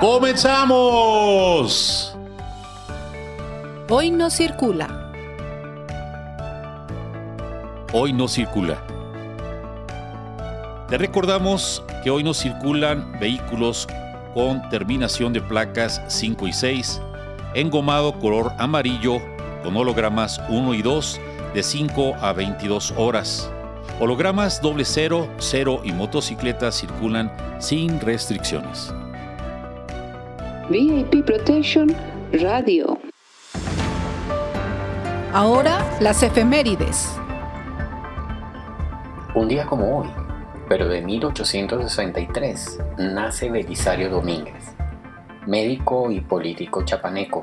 ¡Comenzamos! Hoy no circula. Hoy no circula. Te recordamos que hoy no circulan vehículos con terminación de placas 5 y 6, engomado color amarillo con hologramas 1 y 2 de 5 a 22 horas. Hologramas doble 0, 0 y motocicletas circulan sin restricciones. VIP Protection Radio. Ahora las efemérides. Un día como hoy, pero de 1863, nace Belisario Domínguez, médico y político chapaneco,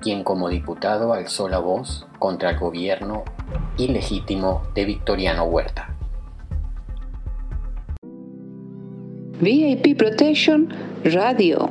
quien como diputado alzó la voz contra el gobierno ilegítimo de Victoriano Huerta. VIP Protection Radio.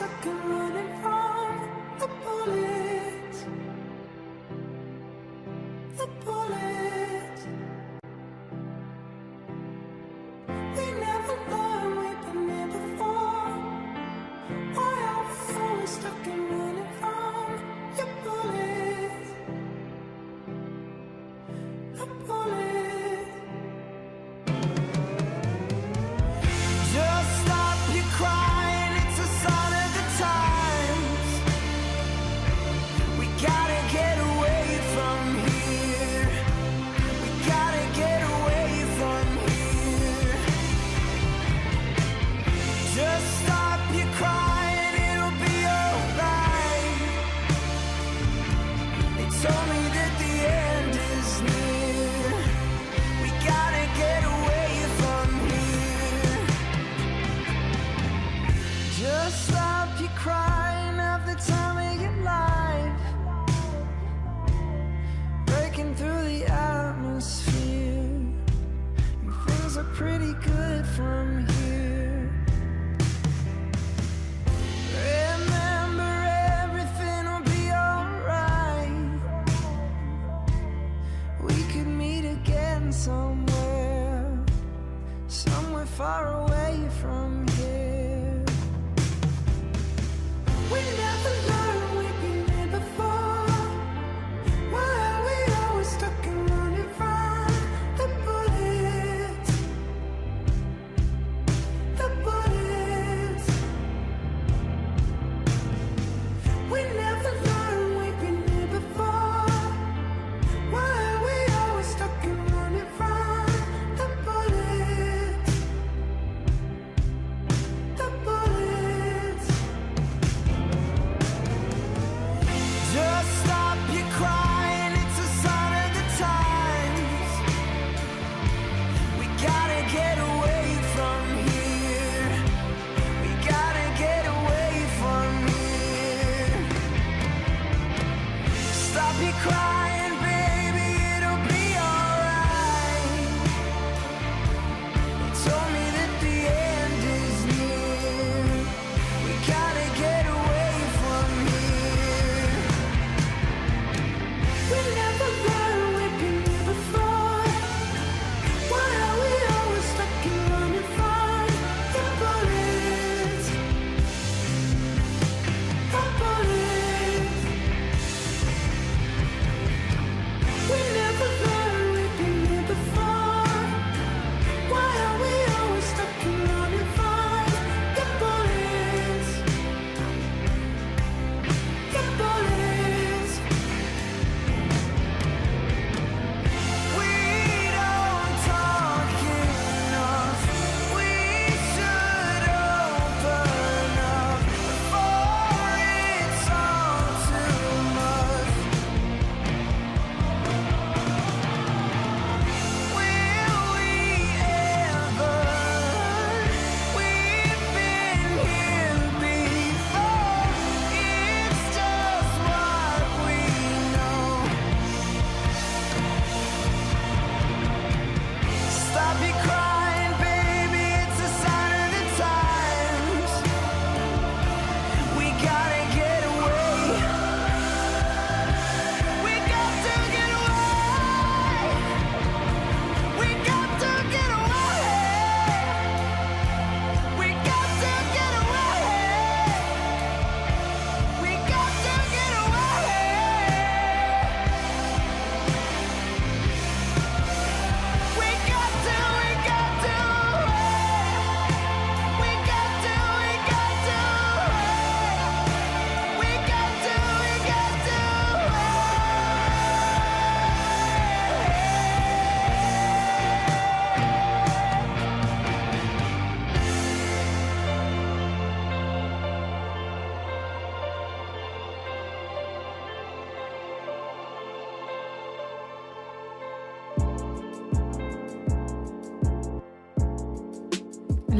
Stuck and running from the bullets?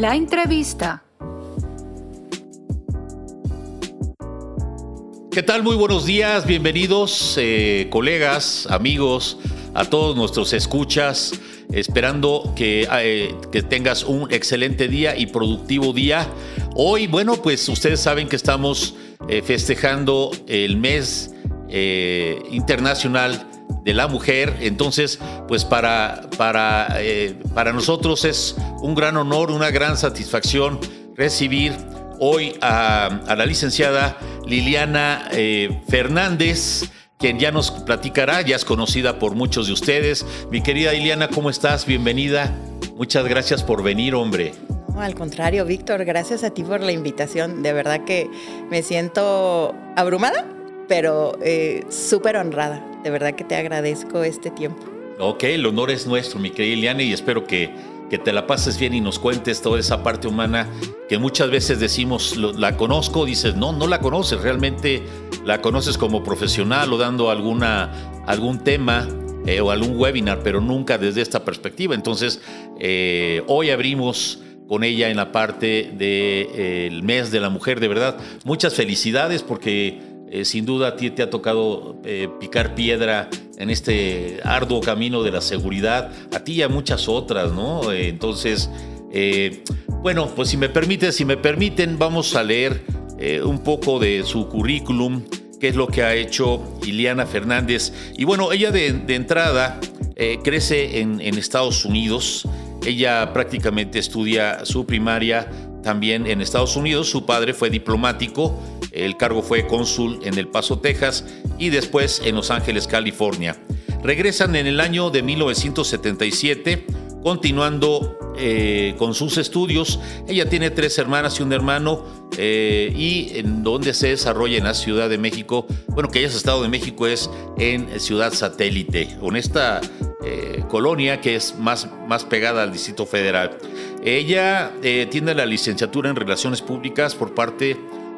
La entrevista. ¿Qué tal? Muy buenos días, bienvenidos eh, colegas, amigos, a todos nuestros escuchas, esperando que, eh, que tengas un excelente día y productivo día. Hoy, bueno, pues ustedes saben que estamos eh, festejando el mes internacional de la mujer, entonces, pues para, para, para nosotros es un gran honor, una gran satisfacción recibir hoy a, a la licenciada Liliana eh, Fernández, quien ya nos platicará, ya es conocida por muchos de ustedes. Mi querida Liliana, ¿cómo estás? Bienvenida. Muchas gracias por venir, hombre. No, al contrario, Víctor, gracias a ti por la invitación. De verdad que me siento abrumada, pero eh, súper honrada. De verdad que te agradezco este tiempo. Ok, el honor es nuestro, mi querida Liliana, y espero que, que te la pases bien y nos cuentes toda esa parte humana que muchas veces decimos, "Lo- la conozco, dices, no, no la conoces, realmente la conoces como profesional o dando alguna, algún tema eh, o algún webinar, pero nunca desde esta perspectiva. Entonces, eh, hoy abrimos con ella en la parte del mes de la mujer, de verdad. Muchas felicidades porque eh, sin duda a ti te ha tocado eh, picar piedra en este arduo camino de la seguridad, a ti y a muchas otras, ¿no? Eh, entonces, eh, bueno, pues si me permiten, si me permiten, vamos a leer eh, un poco de su currículum, qué es lo que ha hecho Iliana Fernández. Y bueno, ella de, entrada crece en Estados Unidos. Ella prácticamente estudia su primaria también en Estados Unidos. Su padre fue diplomático, el cargo fue cónsul en El Paso, Texas, y después en Los Ángeles, California. Regresan en el año de 1977, continuando eh, con sus estudios. Ella tiene tres hermanas y un hermano, eh, y en donde se desarrolla en la Ciudad de México. Bueno, que ella es Estado de México, es en Ciudad Satélite, con esta colonia que es más, más pegada al Distrito Federal. Ella eh, tiene la licenciatura en Relaciones Públicas por parte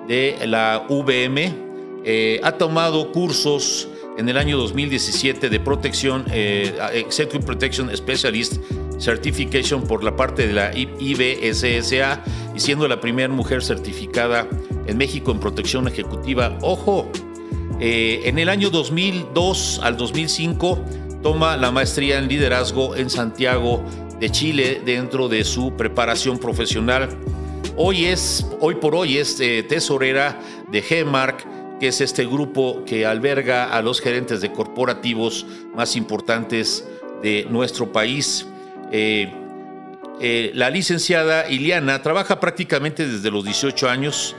de la VM. Eh, ha tomado cursos en el año 2017 de protección, eh, Executive Protection Specialist Certification por la parte de la IBSSA y siendo la primera mujer certificada en México en protección ejecutiva. Ojo, eh, en el año 2002 al 2005 toma la maestría en liderazgo en Santiago de Chile dentro de su preparación profesional. Hoy es, hoy por hoy es eh, tesorera de GEMARC, que es este grupo que alberga a los gerentes de corporativos más importantes de nuestro país. Eh, eh, la licenciada Iliana trabaja prácticamente desde los 18 años,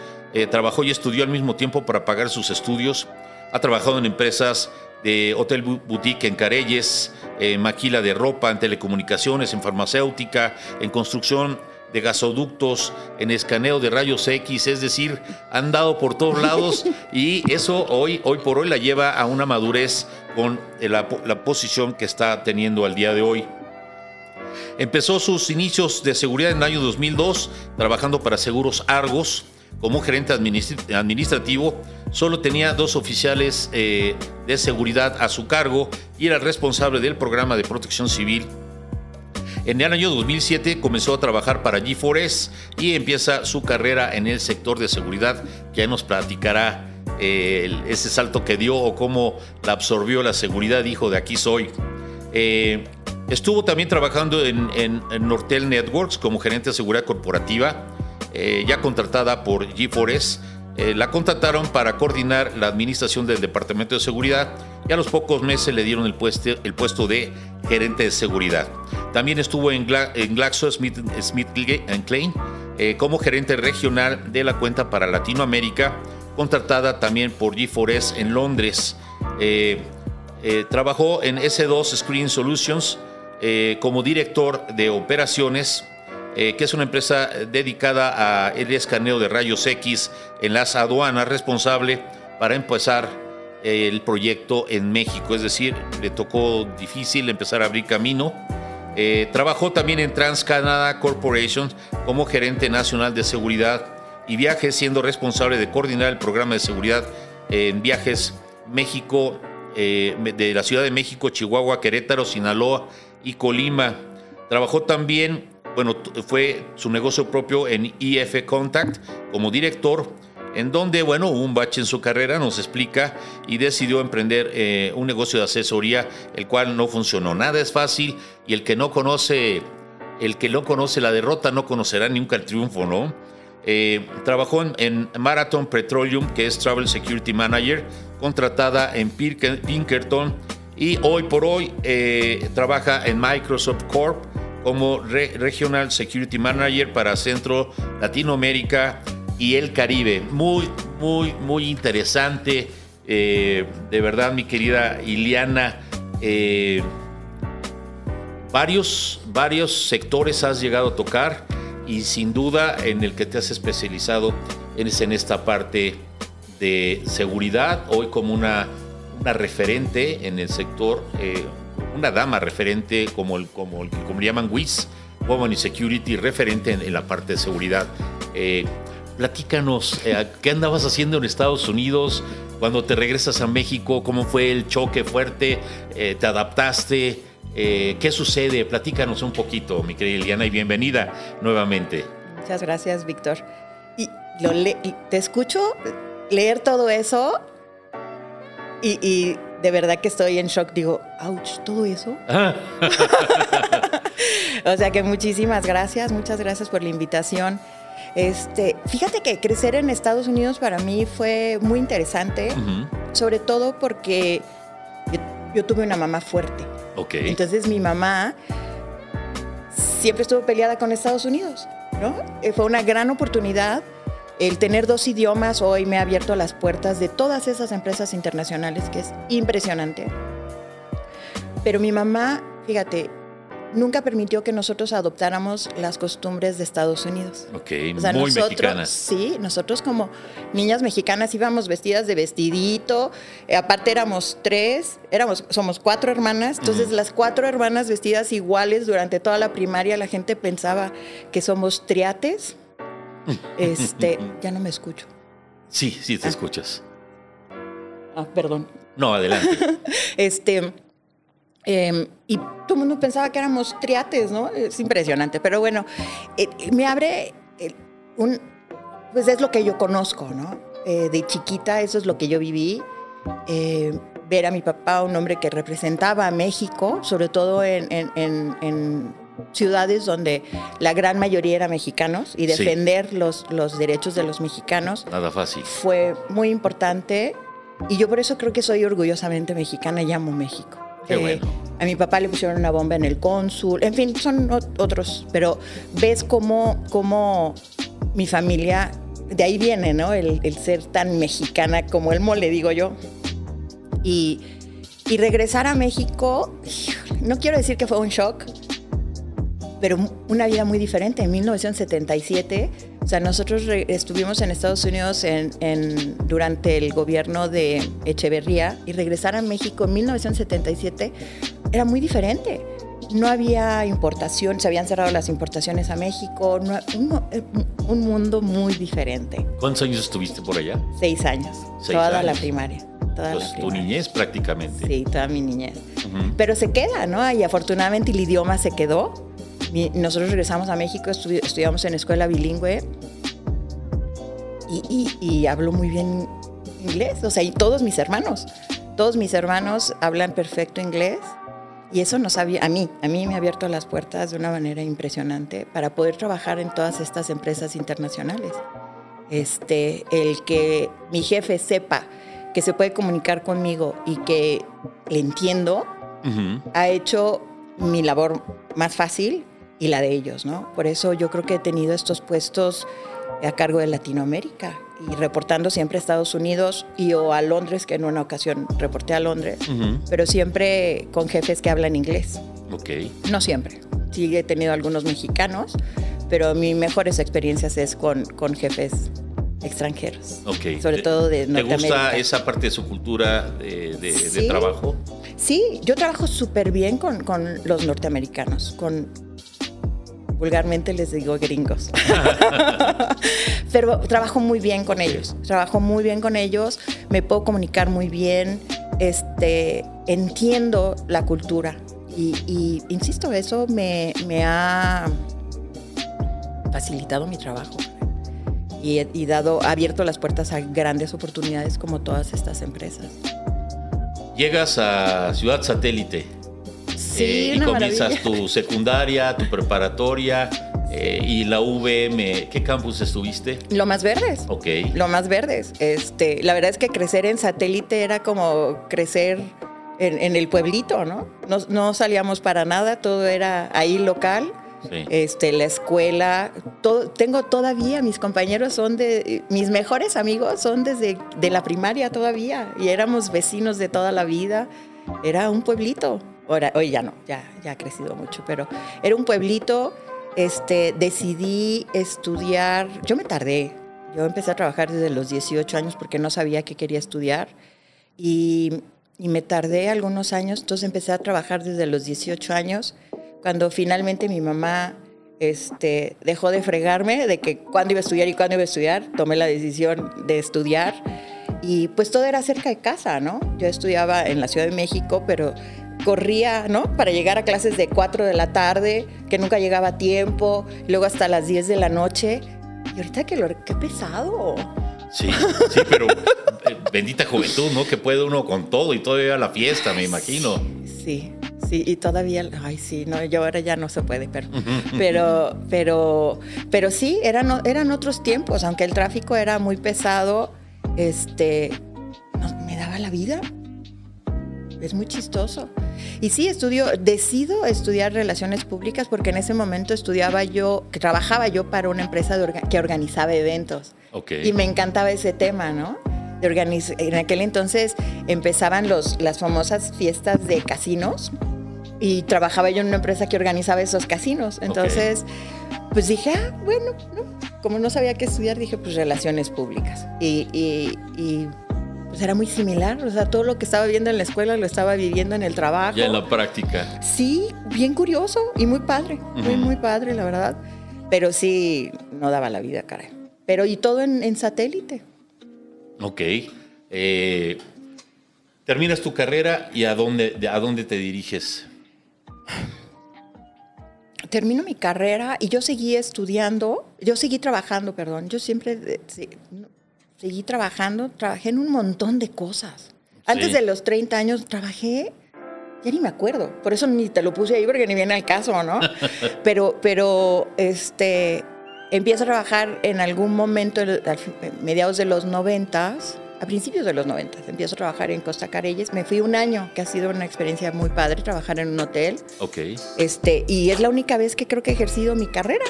trabajó y estudió al mismo tiempo para pagar sus estudios, ha trabajado en empresas de hotel boutique en Careyes, en maquila de ropa, en telecomunicaciones, en farmacéutica, en construcción de gasoductos, en escaneo de rayos X, es decir, han dado por todos lados y eso hoy, hoy por hoy la lleva a una madurez con la, la posición que está teniendo al día de hoy. Empezó sus inicios de seguridad en el año 2002, trabajando para Seguros Argos como gerente administrativo. Solo tenía dos oficiales eh, de seguridad a su cargo y era responsable del programa de protección civil. En el año 2007 comenzó a trabajar para G4S y empieza su carrera en el sector de seguridad, que ya nos platicará eh, ese salto que dio o cómo la absorbió la seguridad, dijo, de aquí soy. Eh, estuvo también trabajando en Nortel Networks como gerente de seguridad corporativa, eh, ya contratada por G4S. Eh, la contrataron para coordinar la administración del Departamento de Seguridad y a los pocos meses le dieron el puesto, el puesto de gerente de seguridad. También estuvo en, Gla- en Glaxo Smith, Smith Klein eh, como gerente regional de la cuenta para Latinoamérica, contratada también por G4S en Londres. Eh, eh, trabajó en S2 Screen Solutions eh, como director de operaciones, eh, que es una empresa dedicada al escaneo de rayos X en las aduanas, responsable para empezar eh, el proyecto en México. Es decir, le tocó difícil empezar a abrir camino. Eh, trabajó también en TransCanada Corporation como gerente nacional de seguridad y viajes, siendo responsable de coordinar el programa de seguridad en viajes México, eh, de la Ciudad de México, Chihuahua, Querétaro, Sinaloa y Colima. Trabajó también bueno, fue su negocio propio en IF Contact como director, en donde, bueno, un bache en su carrera, nos explica, y decidió emprender eh, un negocio de asesoría, el cual no funcionó. Nada es fácil y el que no conoce, el que no conoce la derrota no conocerá nunca el triunfo, ¿no? Eh, trabajó en, Marathon Petroleum, que es Travel Security Manager, contratada en Pinkerton, y hoy por hoy eh, trabaja en Microsoft Corp como Re- Regional Security Manager para Centro, Latinoamérica y el Caribe. Muy, muy, muy interesante. eh, de verdad, mi querida Iliana. eh, varios, varios sectores has llegado a tocar y sin duda en el que te has especializado es en esta parte de seguridad, hoy como una, una referente en el sector, eh, una dama referente como, el, como, el, como le llaman WIS, Women in Security, referente en, la parte de seguridad. Eh, platícanos, eh, ¿qué andabas haciendo en Estados Unidos? Cuando te regresas a México, ¿cómo fue el choque fuerte? Eh, ¿Te adaptaste? ¿Qué sucede? Platícanos un poquito, mi querida Liliana, y bienvenida nuevamente. Muchas gracias, Víctor. Y te escucho leer todo eso y de verdad que estoy en shock. Digo, ouch, todo eso. o sea que muchísimas gracias, muchas gracias por la invitación. Este, fíjate que crecer en Estados Unidos para mí fue muy interesante, sobre todo porque yo, yo tuve una mamá fuerte. Ok. Entonces mi mamá siempre estuvo peleada con Estados Unidos, ¿no? Eh, Fue una gran oportunidad. El tener dos idiomas hoy me ha abierto las puertas de todas esas empresas internacionales, que es impresionante. Pero mi mamá, fíjate, nunca permitió que nosotros adoptáramos las costumbres de Estados Unidos. ok, O sea, muy nosotros, mexicana. Sí, nosotros como niñas mexicanas íbamos vestidas de vestidito, eh, aparte éramos tres, éramos, somos cuatro hermanas, entonces las cuatro hermanas vestidas iguales durante toda la primaria, la gente pensaba que somos triates. Este, ya no me escucho. Sí, sí, Ah. te escuchas. Ah, perdón. No, adelante. Este, em, y todo el mundo pensaba que éramos triates, ¿no? Es impresionante. Pero bueno, eh, me abre un. Pues es lo que yo conozco, ¿no? Eh, de chiquita, eso es lo que yo viví. Eh, ver a mi papá, un hombre que representaba a México, sobre todo en, en- en- en ciudades donde la gran mayoría eran mexicanos, y Sí. defender los, los derechos de los mexicanos Nada fácil. fue muy importante y yo por eso creo que soy orgullosamente mexicana y amo México. Eh, Qué bueno. A mi papá le pusieron una bomba en el cónsul, en fin, son ot- otros, pero ves cómo, cómo mi familia, de ahí viene, ¿no? El, el ser tan mexicana como el mole, digo yo. Y, y regresar a México, no quiero decir que fue un shock, pero una vida muy diferente. En 1977, o sea, nosotros estuvimos en Estados Unidos en, en- durante el gobierno de Echeverría y regresar a México en 1977 era muy diferente. No había importación, se habían cerrado las importaciones a México, no- un, un mundo muy diferente. ¿Cuántos años estuviste por allá? Seis años, Seis toda la años. primaria. Toda Pues la tu niñez prácticamente. Sí, toda mi niñez. Ujú. Pero se queda, ¿no? Y afortunadamente el idioma se quedó. Mi- Nosotros regresamos a México, estudi- estudiamos en escuela bilingüe y, y- y hablo muy bien inglés. O sea, y todos mis hermanos, todos mis hermanos hablan perfecto inglés. Y eso nos había, a mí, a mí me ha abierto las puertas de una manera impresionante para poder trabajar en todas estas empresas internacionales. Este, el que mi jefe sepa que se puede comunicar conmigo y que le entiendo, Ujú. ha hecho mi labor más fácil y la de ellos, ¿no? Por eso yo creo que he tenido estos puestos a cargo de Latinoamérica y reportando siempre a Estados Unidos y o a Londres, que en una ocasión reporté a Londres, pero siempre con jefes que hablan inglés. Ok. No siempre. Sí he tenido algunos mexicanos, pero mis mejores experiencias es con, con jefes extranjeros. Ok. Sobre todo de ¿Te Norteamérica. gusta esa parte de su cultura de, de- de Sí. trabajo? Sí, yo trabajo súper bien con, con los norteamericanos, con vulgarmente les digo gringos. Pero trabajo muy bien con ellos. Trabajo muy bien con ellos, me puedo comunicar muy bien, este, entiendo la cultura. Y, y, insisto, eso me, me ha facilitado mi trabajo y, y dado, abierto las puertas a grandes oportunidades como todas estas empresas. Llegas a Ciudad Satélite Sí, eh, y comienzas maravilla. tu secundaria, tu preparatoria eh, y la VM. ¿Qué campus estuviste? Lo más verdes. Ok. Lo más verdes. Este, la verdad es que crecer en satélite era como crecer en, en el pueblito, ¿no? ¿no? no salíamos para nada, todo era ahí local. Sí. Este, la escuela, todo, tengo todavía, mis compañeros son de, mis mejores amigos son desde de la primaria todavía y éramos vecinos de toda la vida. Era un pueblito. Ahora, hoy ya no, ya, ya ha crecido mucho, pero era un pueblito. Este, decidí estudiar, yo me tardé, yo empecé a trabajar desde los 18 años porque no sabía qué quería estudiar y, y me tardé algunos años, entonces empecé a trabajar desde los 18 años, cuando finalmente mi mamá este, dejó de fregarme de que cuándo iba a estudiar y cuándo iba a estudiar, tomé la decisión de estudiar y pues todo era cerca de casa, ¿no? Yo estudiaba en la Ciudad de México, pero corría, ¿no? Para llegar a clases de 4 de la tarde, que nunca llegaba a tiempo, y luego hasta las 10 de la noche. Y ahorita que lo... ¡Qué pesado! Sí, sí, pero eh, bendita juventud, ¿no? Que puede uno con todo y todavía a la fiesta, me imagino. Sí, sí, y todavía, ay, sí, no, yo ahora ya no se puede, pero, pero, pero, pero sí, eran, eran otros tiempos, aunque el tráfico era muy pesado, este, no- me daba la vida. Es muy chistoso. Y sí, estudio, decido estudiar relaciones públicas porque en ese momento estudiaba yo, que trabajaba yo para una empresa orga- que organizaba eventos. Y me encantaba ese tema, ¿no? De organiz- en aquel entonces empezaban los, las famosas fiestas de casinos y trabajaba yo en una empresa que organizaba esos casinos. Entonces, pues dije, ah, bueno, ¿no? como no sabía qué estudiar, dije, pues relaciones públicas. Y, y- y, pues era muy similar, o sea, todo lo que estaba viendo en la escuela lo estaba viviendo en el trabajo. Ya en la práctica. Sí, bien curioso y muy padre, muy, muy padre, la verdad. Pero sí, no daba la vida, caray. Pero y todo en, en satélite. Ok. Eh, terminas tu carrera y a dónde, de- a dónde te diriges. Termino mi carrera y yo seguí estudiando, yo seguí trabajando, perdón. Yo siempre eh, seguí trabajando, trabajé en un montón de cosas. Antes Sí. de los 30 años trabajé, ya ni me acuerdo, por eso ni te lo puse ahí porque ni viene al caso, ¿no? pero, pero, este, empiezo a trabajar en algún momento, fin- mediados de los 90, a principios de los 90, empiezo a trabajar en Costa Careyes. Me fui un año, que ha sido una experiencia muy padre, trabajar en un hotel. Ok. Este, y es la única vez que creo que he ejercido mi carrera.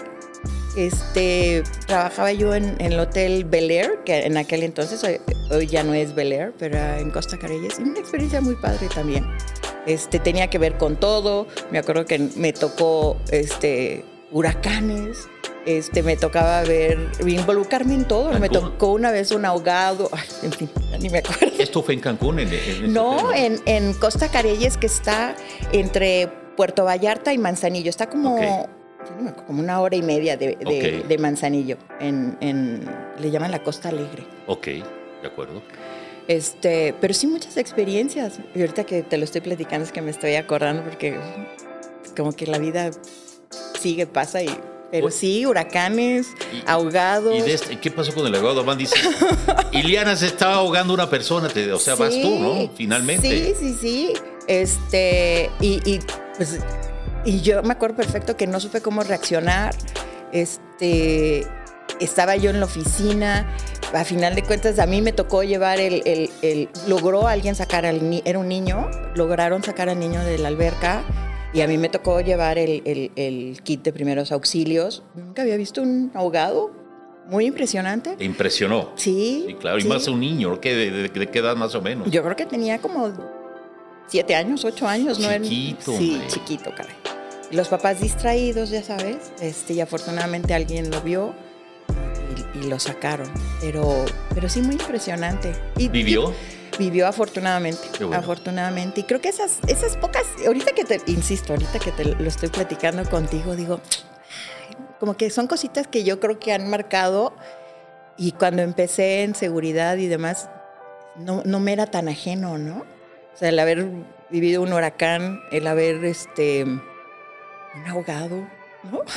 Este, trabajaba yo en, en el hotel Bel Air, que en aquel entonces, hoy, hoy ya no es Bel Air, pero en Costa Careyes, y una experiencia muy padre también. Este, tenía que ver con todo, me acuerdo que me tocó este, huracanes, este, me tocaba ver, involucrarme en todo, me tocó una vez un ahogado, ay, en fin, ni me acuerdo. Esto fue en Cancún, en, No, en, en Costa Careyes, que está entre Puerto Vallarta y Manzanillo. Está como, Ok. Como una hora y media de, de- Manzanillo. En, en- le llaman la Costa Alegre. Ok, de acuerdo. Este, pero sí muchas experiencias. Y ahorita que te lo estoy platicando es que me estoy acordando porque como que la vida sigue, pasa y... Pero sí, huracanes, Y- ahogados. ¿Y de este- qué pasó con el ahogado? Van dice, Iliana se estaba ahogando una persona, te- o sea, vas tú, ¿no? Finalmente. Sí, sí, sí. Este, y, y, pues, y yo me acuerdo perfecto que no supe cómo reaccionar. Este, estaba yo en la oficina. A final de cuentas, a mí me tocó llevar el, el- el- logró alguien sacar al niño, era un niño, lograron sacar al niño de la alberca. Y a mí me tocó llevar el, el- el kit de primeros auxilios. Nunca había visto un ahogado. Muy impresionante. Te impresionó. Sí. Sí, claro, y más un niño, ¿qué, de, de- de qué edad más o menos? Yo creo que tenía como siete años, ocho años, ¿no? Era- Chiquito, Sí, chiquito, caray. Los papás distraídos, ya sabes. Este, y afortunadamente alguien lo vio y, y lo sacaron. Pero, pero sí, muy impresionante. Y, ¿Vivió? y vivió afortunadamente. Bueno. Afortunadamente. Y creo que esas, esas pocas, ahorita que te, insisto, ahorita que te lo estoy platicando contigo, digo, como que son cositas que yo creo que han marcado. Y cuando empecé en seguridad y demás, no, no me era tan ajeno, ¿no? O sea, el haber vivido un huracán, el haber este un ahogado, ¿no?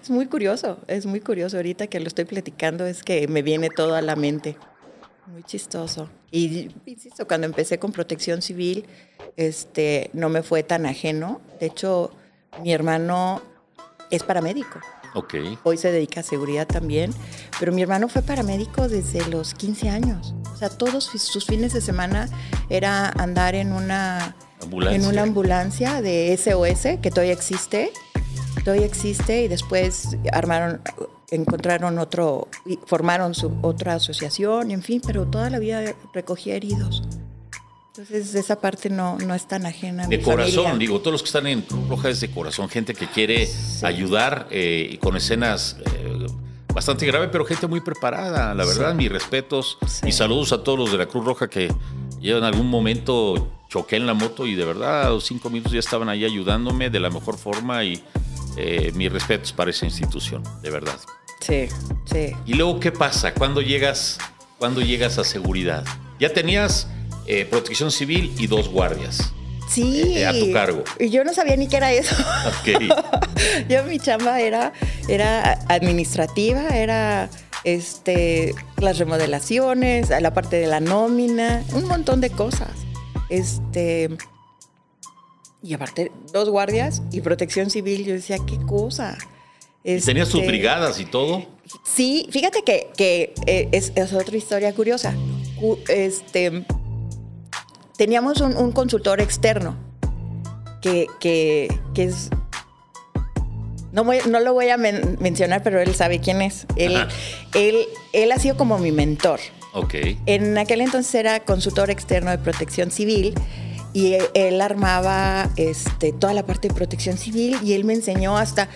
Es muy curioso, es muy curioso. Ahorita que lo estoy platicando es que me viene todo a la mente. Muy chistoso. Y insisto, cuando empecé con protección civil, este, no me fue tan ajeno. De hecho, mi hermano es paramédico. Ok. Hoy se dedica a seguridad también. Pero mi hermano fue paramédico desde los 15 años. O sea, todos sus fines de semana era andar en una Ambulancia. en una ambulancia de SOS que todavía existe. Todavía existe y después armaron, encontraron otro, formaron su otra asociación, en fin, pero toda la vida recogía heridos. Entonces esa parte no, no es tan ajena a De mi corazón, familia. digo, todos los que están en Cruz Roja es de corazón, gente que quiere ayudar eh, y con escenas eh, bastante grave, pero gente muy preparada, la verdad, mis respetos Sí. y saludos a todos los de la Cruz Roja que yo en algún momento choqué en la moto y de verdad a los cinco minutos ya estaban ahí ayudándome de la mejor forma y eh, mis respetos para esa institución, de verdad. Sí, sí. Y luego, ¿qué pasa? ¿Cuándo llegas, cuando llegas a seguridad? Ya tenías eh, protección civil y dos guardias. Sí. Eh, a tu cargo. Y yo no sabía ni qué era eso. Ok. Yo mi chamba era, era administrativa, era este, las remodelaciones, la parte de la nómina, un montón de cosas. Este, y aparte, dos guardias y protección civil, yo decía, qué cosa. ¿Y tenías Este, brigadas y todo? Sí, fíjate que, que, eh, es, es otra historia curiosa. Cu- Este, teníamos un, un consultor externo que, que, que es... No, voy- no lo voy a men- mencionar, pero él sabe quién es. Él, Ajá. él, él ha sido como mi mentor. Ok. En aquel entonces era consultor externo de protección civil y él, él armaba este, toda la parte de protección civil y él me enseñó hasta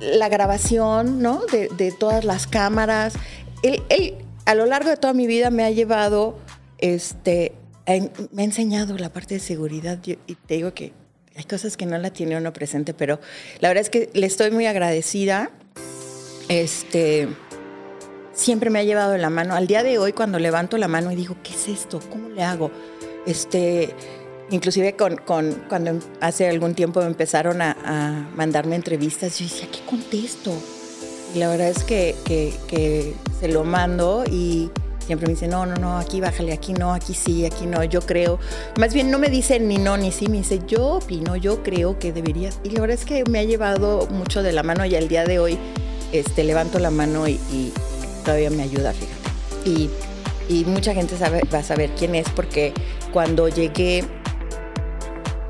la grabación ¿no? de, de todas las cámaras. Él, él, a lo largo de toda mi vida me ha llevado, este, me ha enseñado la parte de seguridad y te digo que hay cosas que no la tiene uno presente, pero la verdad es que le estoy muy agradecida. Este, siempre me ha llevado la mano. Al día de hoy, cuando levanto la mano y digo, ¿qué es esto? ¿Cómo le hago? Este, inclusive con, con- cuando hace algún tiempo empezaron a, mandarme entrevistas, yo decía, ¿qué contesto? Y la verdad es que- que se lo mando y siempre me dice, no, no, no, aquí bájale, aquí no, aquí sí, aquí no, yo creo. Más bien no me dice ni no ni sí, me dice, yo opino, yo creo que deberías. Y la verdad es que me ha llevado mucho de la mano y al día de hoy este, levanto la mano y, y todavía me ayuda, fíjate. Y, y mucha gente sabe, va a saber quién es porque cuando llegué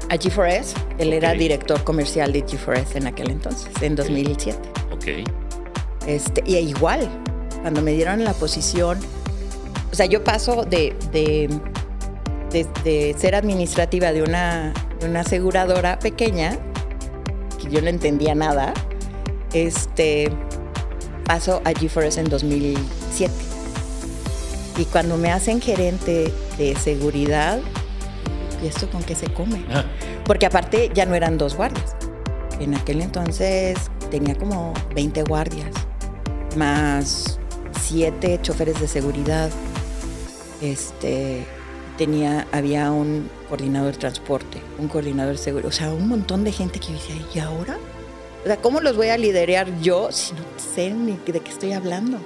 a G4S, él era director comercial de G4S en aquel entonces, en 2007. Ok. Este, y igual, cuando me dieron la posición, o sea, yo paso de, de, de- de ser administrativa de una, de una aseguradora pequeña, que yo no entendía nada, este, paso a GeForce en 2007. Y cuando me hacen gerente de seguridad, ¿y esto con qué se come? Ah, Porque aparte ya no eran dos guardias. En aquel entonces tenía como 20 guardias, más 7 choferes de seguridad. Este, tenía, había un coordinador de transporte, un coordinador de seguridad, o sea, un montón de gente que yo decía, ¿y ahora? O sea, ¿cómo los voy a liderar yo si no sé ni de qué estoy hablando?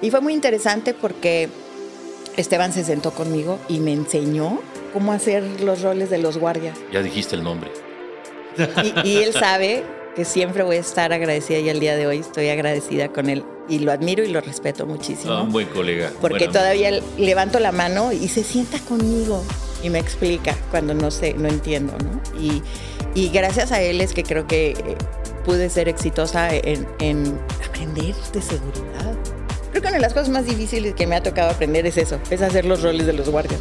Y fue muy interesante porque Esteban se sentó conmigo y me enseñó cómo hacer los roles de los guardias. ya dijiste el nombre. Y, y él sabe que siempre voy a estar agradecida y al día de hoy estoy agradecida con él. Y lo admiro y lo respeto muchísimo. Ah, un buen colega. porque Buena- todavía levanto la mano y se sienta conmigo y me explica cuando no sé, no entiendo, ¿no? Y, y gracias a él es que creo que eh, pude ser exitosa en, en aprender de seguridad. Creo que una de las cosas más difíciles que me ha tocado aprender es eso, es hacer los roles de los guardias.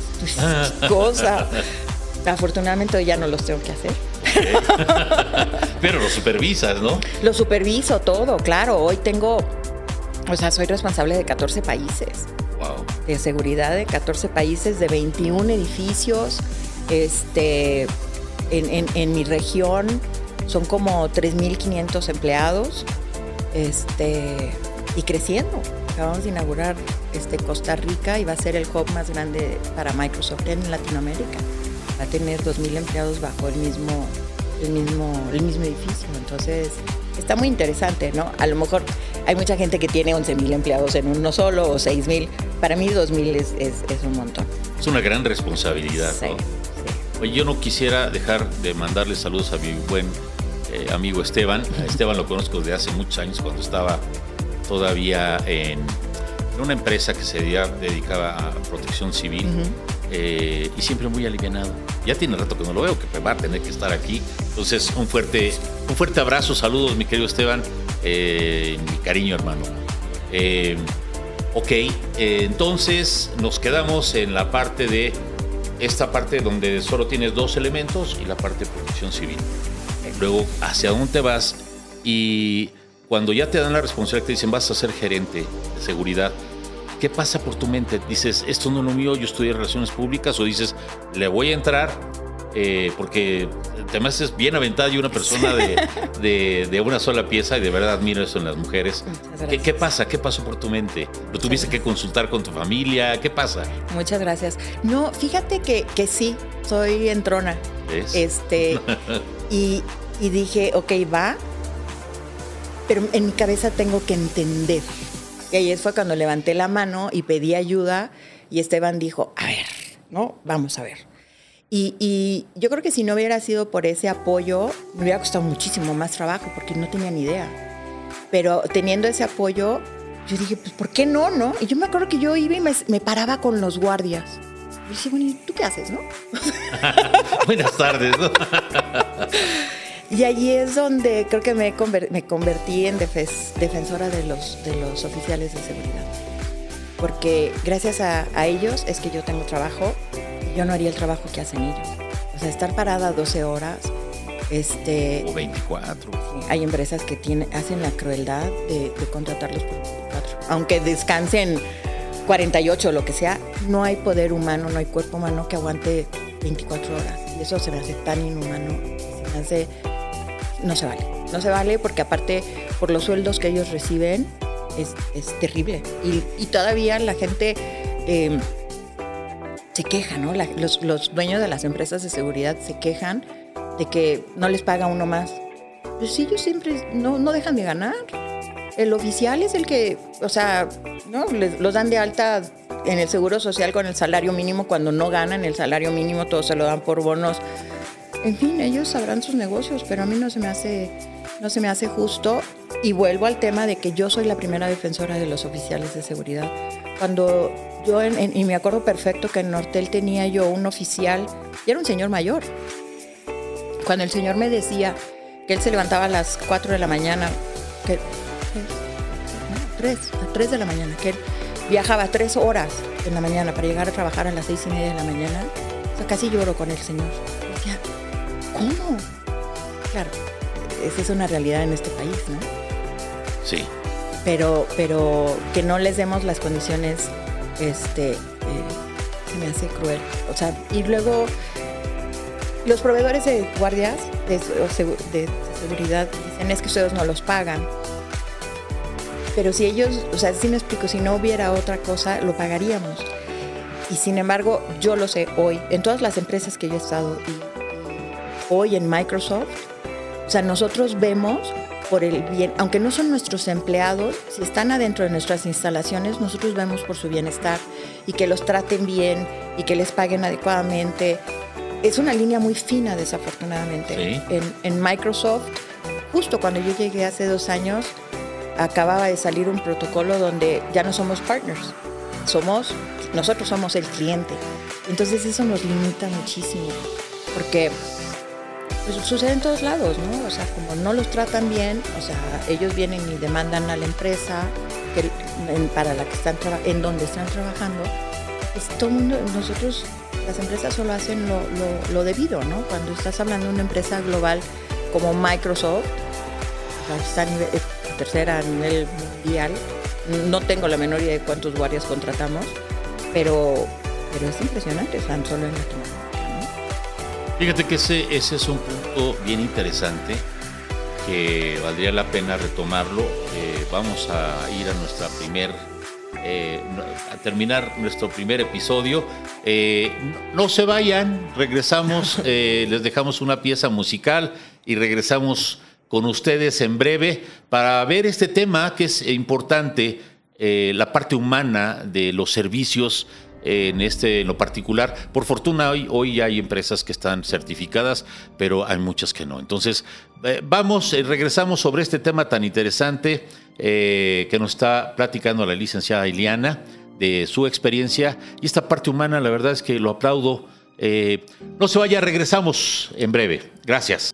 ¡Qué cosa! Afortunadamente ya no los tengo que hacer. Pero lo supervisas, ¿no? Lo superviso todo, claro. Hoy tengo, o sea, soy responsable de 14 países, Wow. de seguridad de 14 países, de 21 edificios. Este, en, en- en mi región son como 3.500 empleados este, y creciendo. Acabamos de inaugurar este, Costa Rica y va a ser el hub más grande para Microsoft en Latinoamérica. Va a tener 2.000 empleados bajo el mismo, el mismo, el mismo edificio. Entonces, está muy interesante, ¿no? A lo mejor hay mucha gente que tiene 11 mil empleados en uno solo o 6 mil. Para mí 2 mil es, es, es un montón. Es una gran responsabilidad. Sí, ¿no? sí. Oye, yo no quisiera dejar de mandarle saludos a mi buen eh, amigo Esteban. A Esteban lo conozco desde hace muchos años cuando estaba todavía en, en una empresa que se dedicaba- dedicaba a protección civil eh, y siempre muy alivianado. Ya tiene rato que no lo veo, que va a tener que estar aquí. Entonces, un fuerte, un fuerte abrazo, saludos, mi querido Esteban, eh, mi cariño hermano. Eh, ok, eh, entonces nos quedamos en la parte de esta parte donde solo tienes dos elementos y la parte de protección civil. Luego, ¿hacia dónde te vas? Y cuando ya te dan la responsabilidad, te dicen, vas a ser gerente de seguridad. ¿Qué pasa por tu mente? Dices, esto no es lo mío, yo estudié relaciones públicas, o dices, le voy a entrar eh, porque te me haces bien aventada y una persona de, de- de una sola pieza y de verdad admiro eso en las mujeres. Muchas ¿Qué, gracias. qué pasa? ¿Qué pasó por tu mente? ¿Lo tuviste que consultar con tu familia? ¿Qué pasa? Muchas gracias. No, fíjate que, que sí, soy entrona. ¿Ves? Este, y, y dije, ok, va, pero en mi cabeza tengo que entender. Y ahí fue cuando levanté la mano y pedí ayuda y Esteban dijo, a ver, ¿no? Vamos a ver. Y, y yo creo que si no hubiera sido por ese apoyo, me hubiera costado muchísimo más trabajo porque no tenía ni idea. Pero teniendo ese apoyo, yo dije, pues, ¿por qué no, no? Y yo me acuerdo que yo iba y me, me paraba con los guardias. Y dije, bueno, ¿y tú qué haces, no? Buenas tardes. ¿no? Y allí es donde creo que me, conver- me convertí en defes- defensora de los, de los oficiales de seguridad. Porque gracias a, a ellos es que yo tengo trabajo y yo no haría el trabajo que hacen ellos. O sea, estar parada 12 horas, este, O 24. hay empresas que tienen, hacen la crueldad de, de contratarlos por 24. Aunque descansen 48 o lo que sea, no hay poder humano, no hay cuerpo humano que aguante 24 horas. Y eso se me hace tan inhumano, se me hace... No se vale. No se vale porque aparte por los sueldos que ellos reciben es, es terrible. Y, y todavía la gente... eh, se queja, ¿no? Los, los dueños de las empresas de seguridad se quejan de que no les paga uno más. Pues sí, ellos siempre no, no dejan de ganar. El oficial es el que, o sea, ¿no? Los dan de alta en el seguro social con el salario mínimo cuando no ganan el salario mínimo, todo se lo dan por bonos. En fin, ellos sabrán sus negocios, pero a mí no se me hace, no se me hace justo. Y vuelvo al tema de que yo soy la primera defensora de los oficiales de seguridad. Cuando yo, en- en- y me acuerdo perfecto que en Nortel tenía yo un oficial, y era un señor mayor, cuando el señor me decía que él se levantaba a las 4 de la mañana, que, no, 3, a 3 de la mañana, que él viajaba 3 horas en la mañana para llegar a trabajar a las 6 y media de la mañana, casi lloro con el señor. ¿Cómo? Claro, esa es una realidad en este país, ¿no? Sí. pero, pero que no les demos las condiciones, este, eh, se me hace cruel. O sea, y luego los proveedores de guardias de seguridad dicen es que ustedes no los pagan. Pero si ellos, o sea, si me explico, si no hubiera otra cosa, lo pagaríamos. Y sin embargo, yo lo sé hoy, en todas las empresas que yo he estado y hoy en Microsoft, o sea, nosotros vemos por el bien, aunque no son nuestros empleados, si están adentro de nuestras instalaciones, nosotros vemos por su bienestar y que los traten bien y que les paguen adecuadamente. Es una línea muy fina, desafortunadamente. Sí. En, en Microsoft, justo cuando yo llegué hace dos años, acababa de salir un protocolo donde ya no somos partners, somos, nosotros somos el cliente. Entonces eso nos limita muchísimo, porque pues, sucede en todos lados, ¿no? O sea, como no los tratan bien, o sea, ellos vienen y demandan a la empresa que- para la que están en donde están trabajando, pues todo mundo, nosotros, las empresas solo hacen lo, lo- debido, ¿no? Cuando estás hablando de una empresa global como Microsoft, está a nivel, eh, tercera a nivel mundial, no tengo la menor idea de cuántos guardias contratamos, pero, pero es impresionante, están solo en Latinoamérica, ¿no? Fíjate que ese, ese es un punto bien interesante que valdría la pena retomarlo. Eh, vamos a ir a nuestra primer, eh, a terminar nuestro primer episodio. Eh, no, se vayan, regresamos, les dejamos una pieza musical y regresamos con ustedes en breve para ver este tema que es importante, la parte humana de los servicios en este en lo particular. Por fortuna hoy, hoy hay empresas que están certificadas, pero hay muchas que no. Entonces, eh, vamos, eh, regresamos sobre este tema tan interesante eh, que nos está platicando la licenciada Iliana de su experiencia y esta parte humana, la verdad es que lo aplaudo. No se vaya, regresamos en breve. Gracias.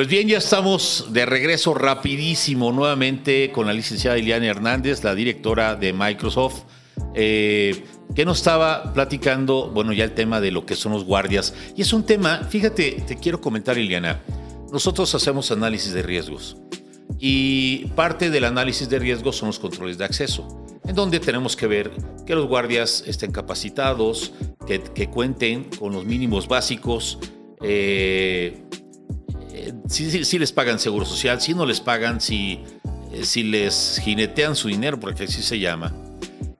Pues bien, ya estamos de regreso rapidísimo nuevamente con la licenciada Iliana Hernández, la directora de Microsoft, eh, que nos estaba platicando, bueno, ya el tema de lo que son los guardias. Y es un tema, fíjate, te quiero comentar, Iliana, nosotros hacemos análisis de riesgos y parte del análisis de riesgos son los controles de acceso, en donde tenemos que ver que los guardias estén capacitados, que, que cuenten con los mínimos básicos. eh, sí, sí, sí les pagan seguro social, si no les pagan, si, eh, si les jinetean su dinero, porque así se llama.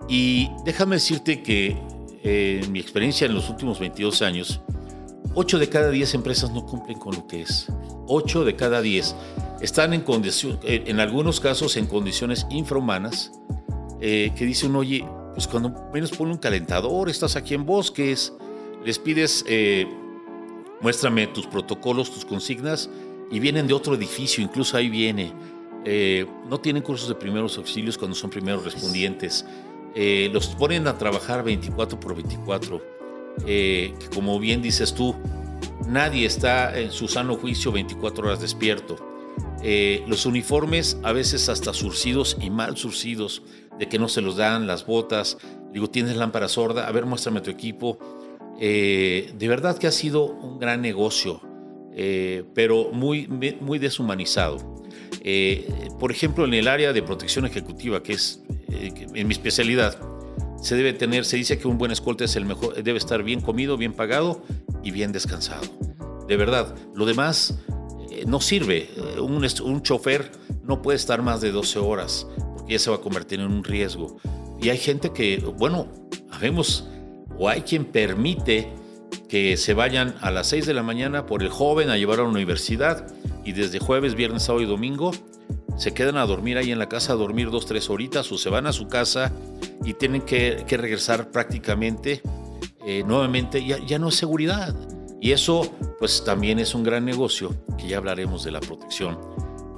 Y déjame decirte que eh, mi experiencia en los últimos 22 años, 8 de cada 10 empresas no cumplen con lo que es. 8 de cada 10 están en, en algunos casos en condiciones infrahumanas, eh, que dicen, oye, pues cuando menos pone un calentador, estás aquí en bosques, les pides, eh, muéstrame tus protocolos, tus consignas, y vienen de otro edificio, incluso ahí viene. Eh, no tienen cursos de primeros auxilios cuando son primeros respondientes. Eh, los ponen a trabajar 24 por 24. Eh, que como bien dices tú, nadie está en su sano juicio 24 horas despierto. Eh, los uniformes a veces hasta surcidos y mal surcidos, de que no se los dan, las botas. Digo, tienes lámpara sorda, a ver, muéstrame tu equipo. De verdad que ha sido un gran negocio, eh, pero muy, muy deshumanizado. Eh, por ejemplo, en el área de protección ejecutiva, que es eh, en mi especialidad, se debe tener, se dice que un buen escolta es el mejor, debe estar bien comido, bien pagado y bien descansado. De verdad, lo demás eh, no sirve. Un, un chofer no puede estar más de 12 horas porque ya se va a convertir en un riesgo. Y hay gente que, bueno, habemos, o hay quien permite que se vayan a las 6 de la mañana por el joven a llevar a la universidad y desde jueves, viernes, sábado y domingo se quedan a dormir ahí en la casa, a dormir dos, tres horitas o se van a su casa y tienen que, regresar prácticamente eh, nuevamente, ya, ya no es seguridad. Y eso pues también es un gran negocio, que ya hablaremos de la protección,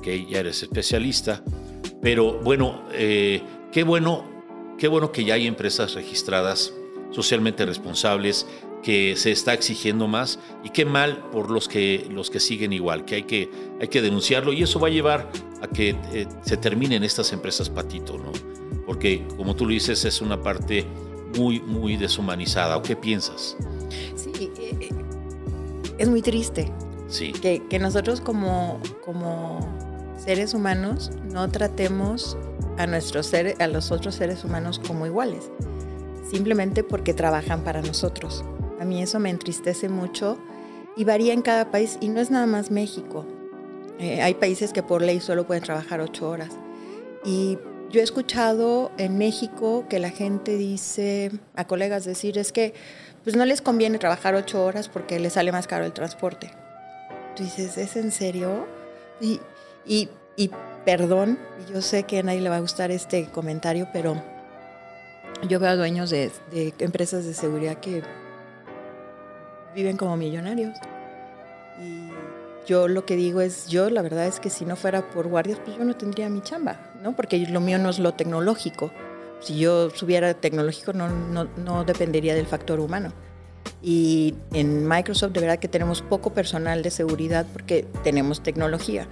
que ya eres especialista. Pero bueno, eh, qué bueno, qué bueno que ya hay empresas registradas, socialmente responsables, que se está exigiendo más y qué mal por los que, los que siguen igual, que hay, que hay que denunciarlo y eso va a llevar a que eh, se terminen estas empresas patito, ¿no? Porque como tú lo dices, es una parte muy, muy deshumanizada. ¿O qué piensas? Sí, eh, eh, es muy triste Sí, que, que nosotros como, como seres humanos no tratemos a, nuestros seres, a los otros seres humanos como iguales, simplemente porque trabajan para nosotros. A mí eso me entristece mucho y varía en cada país y no es nada más México. Eh, hay países que por ley solo pueden trabajar ocho horas. Y yo he escuchado en México que la gente dice, a colegas decir, es que pues no les conviene trabajar ocho horas porque les sale más caro el transporte. Tú dices, ¿es en serio? Y, y, y perdón, yo sé que a nadie le va a gustar este comentario, pero yo veo a dueños de, de empresas de seguridad que viven como millonarios. Y yo lo que digo es, yo la verdad es que si no fuera por guardias, pues yo no tendría mi chamba, ¿no? Porque lo mío no es lo tecnológico. Si yo subiera tecnológico, no, no, no dependería del factor humano. Y en Microsoft de verdad que tenemos poco personal de seguridad porque tenemos tecnología,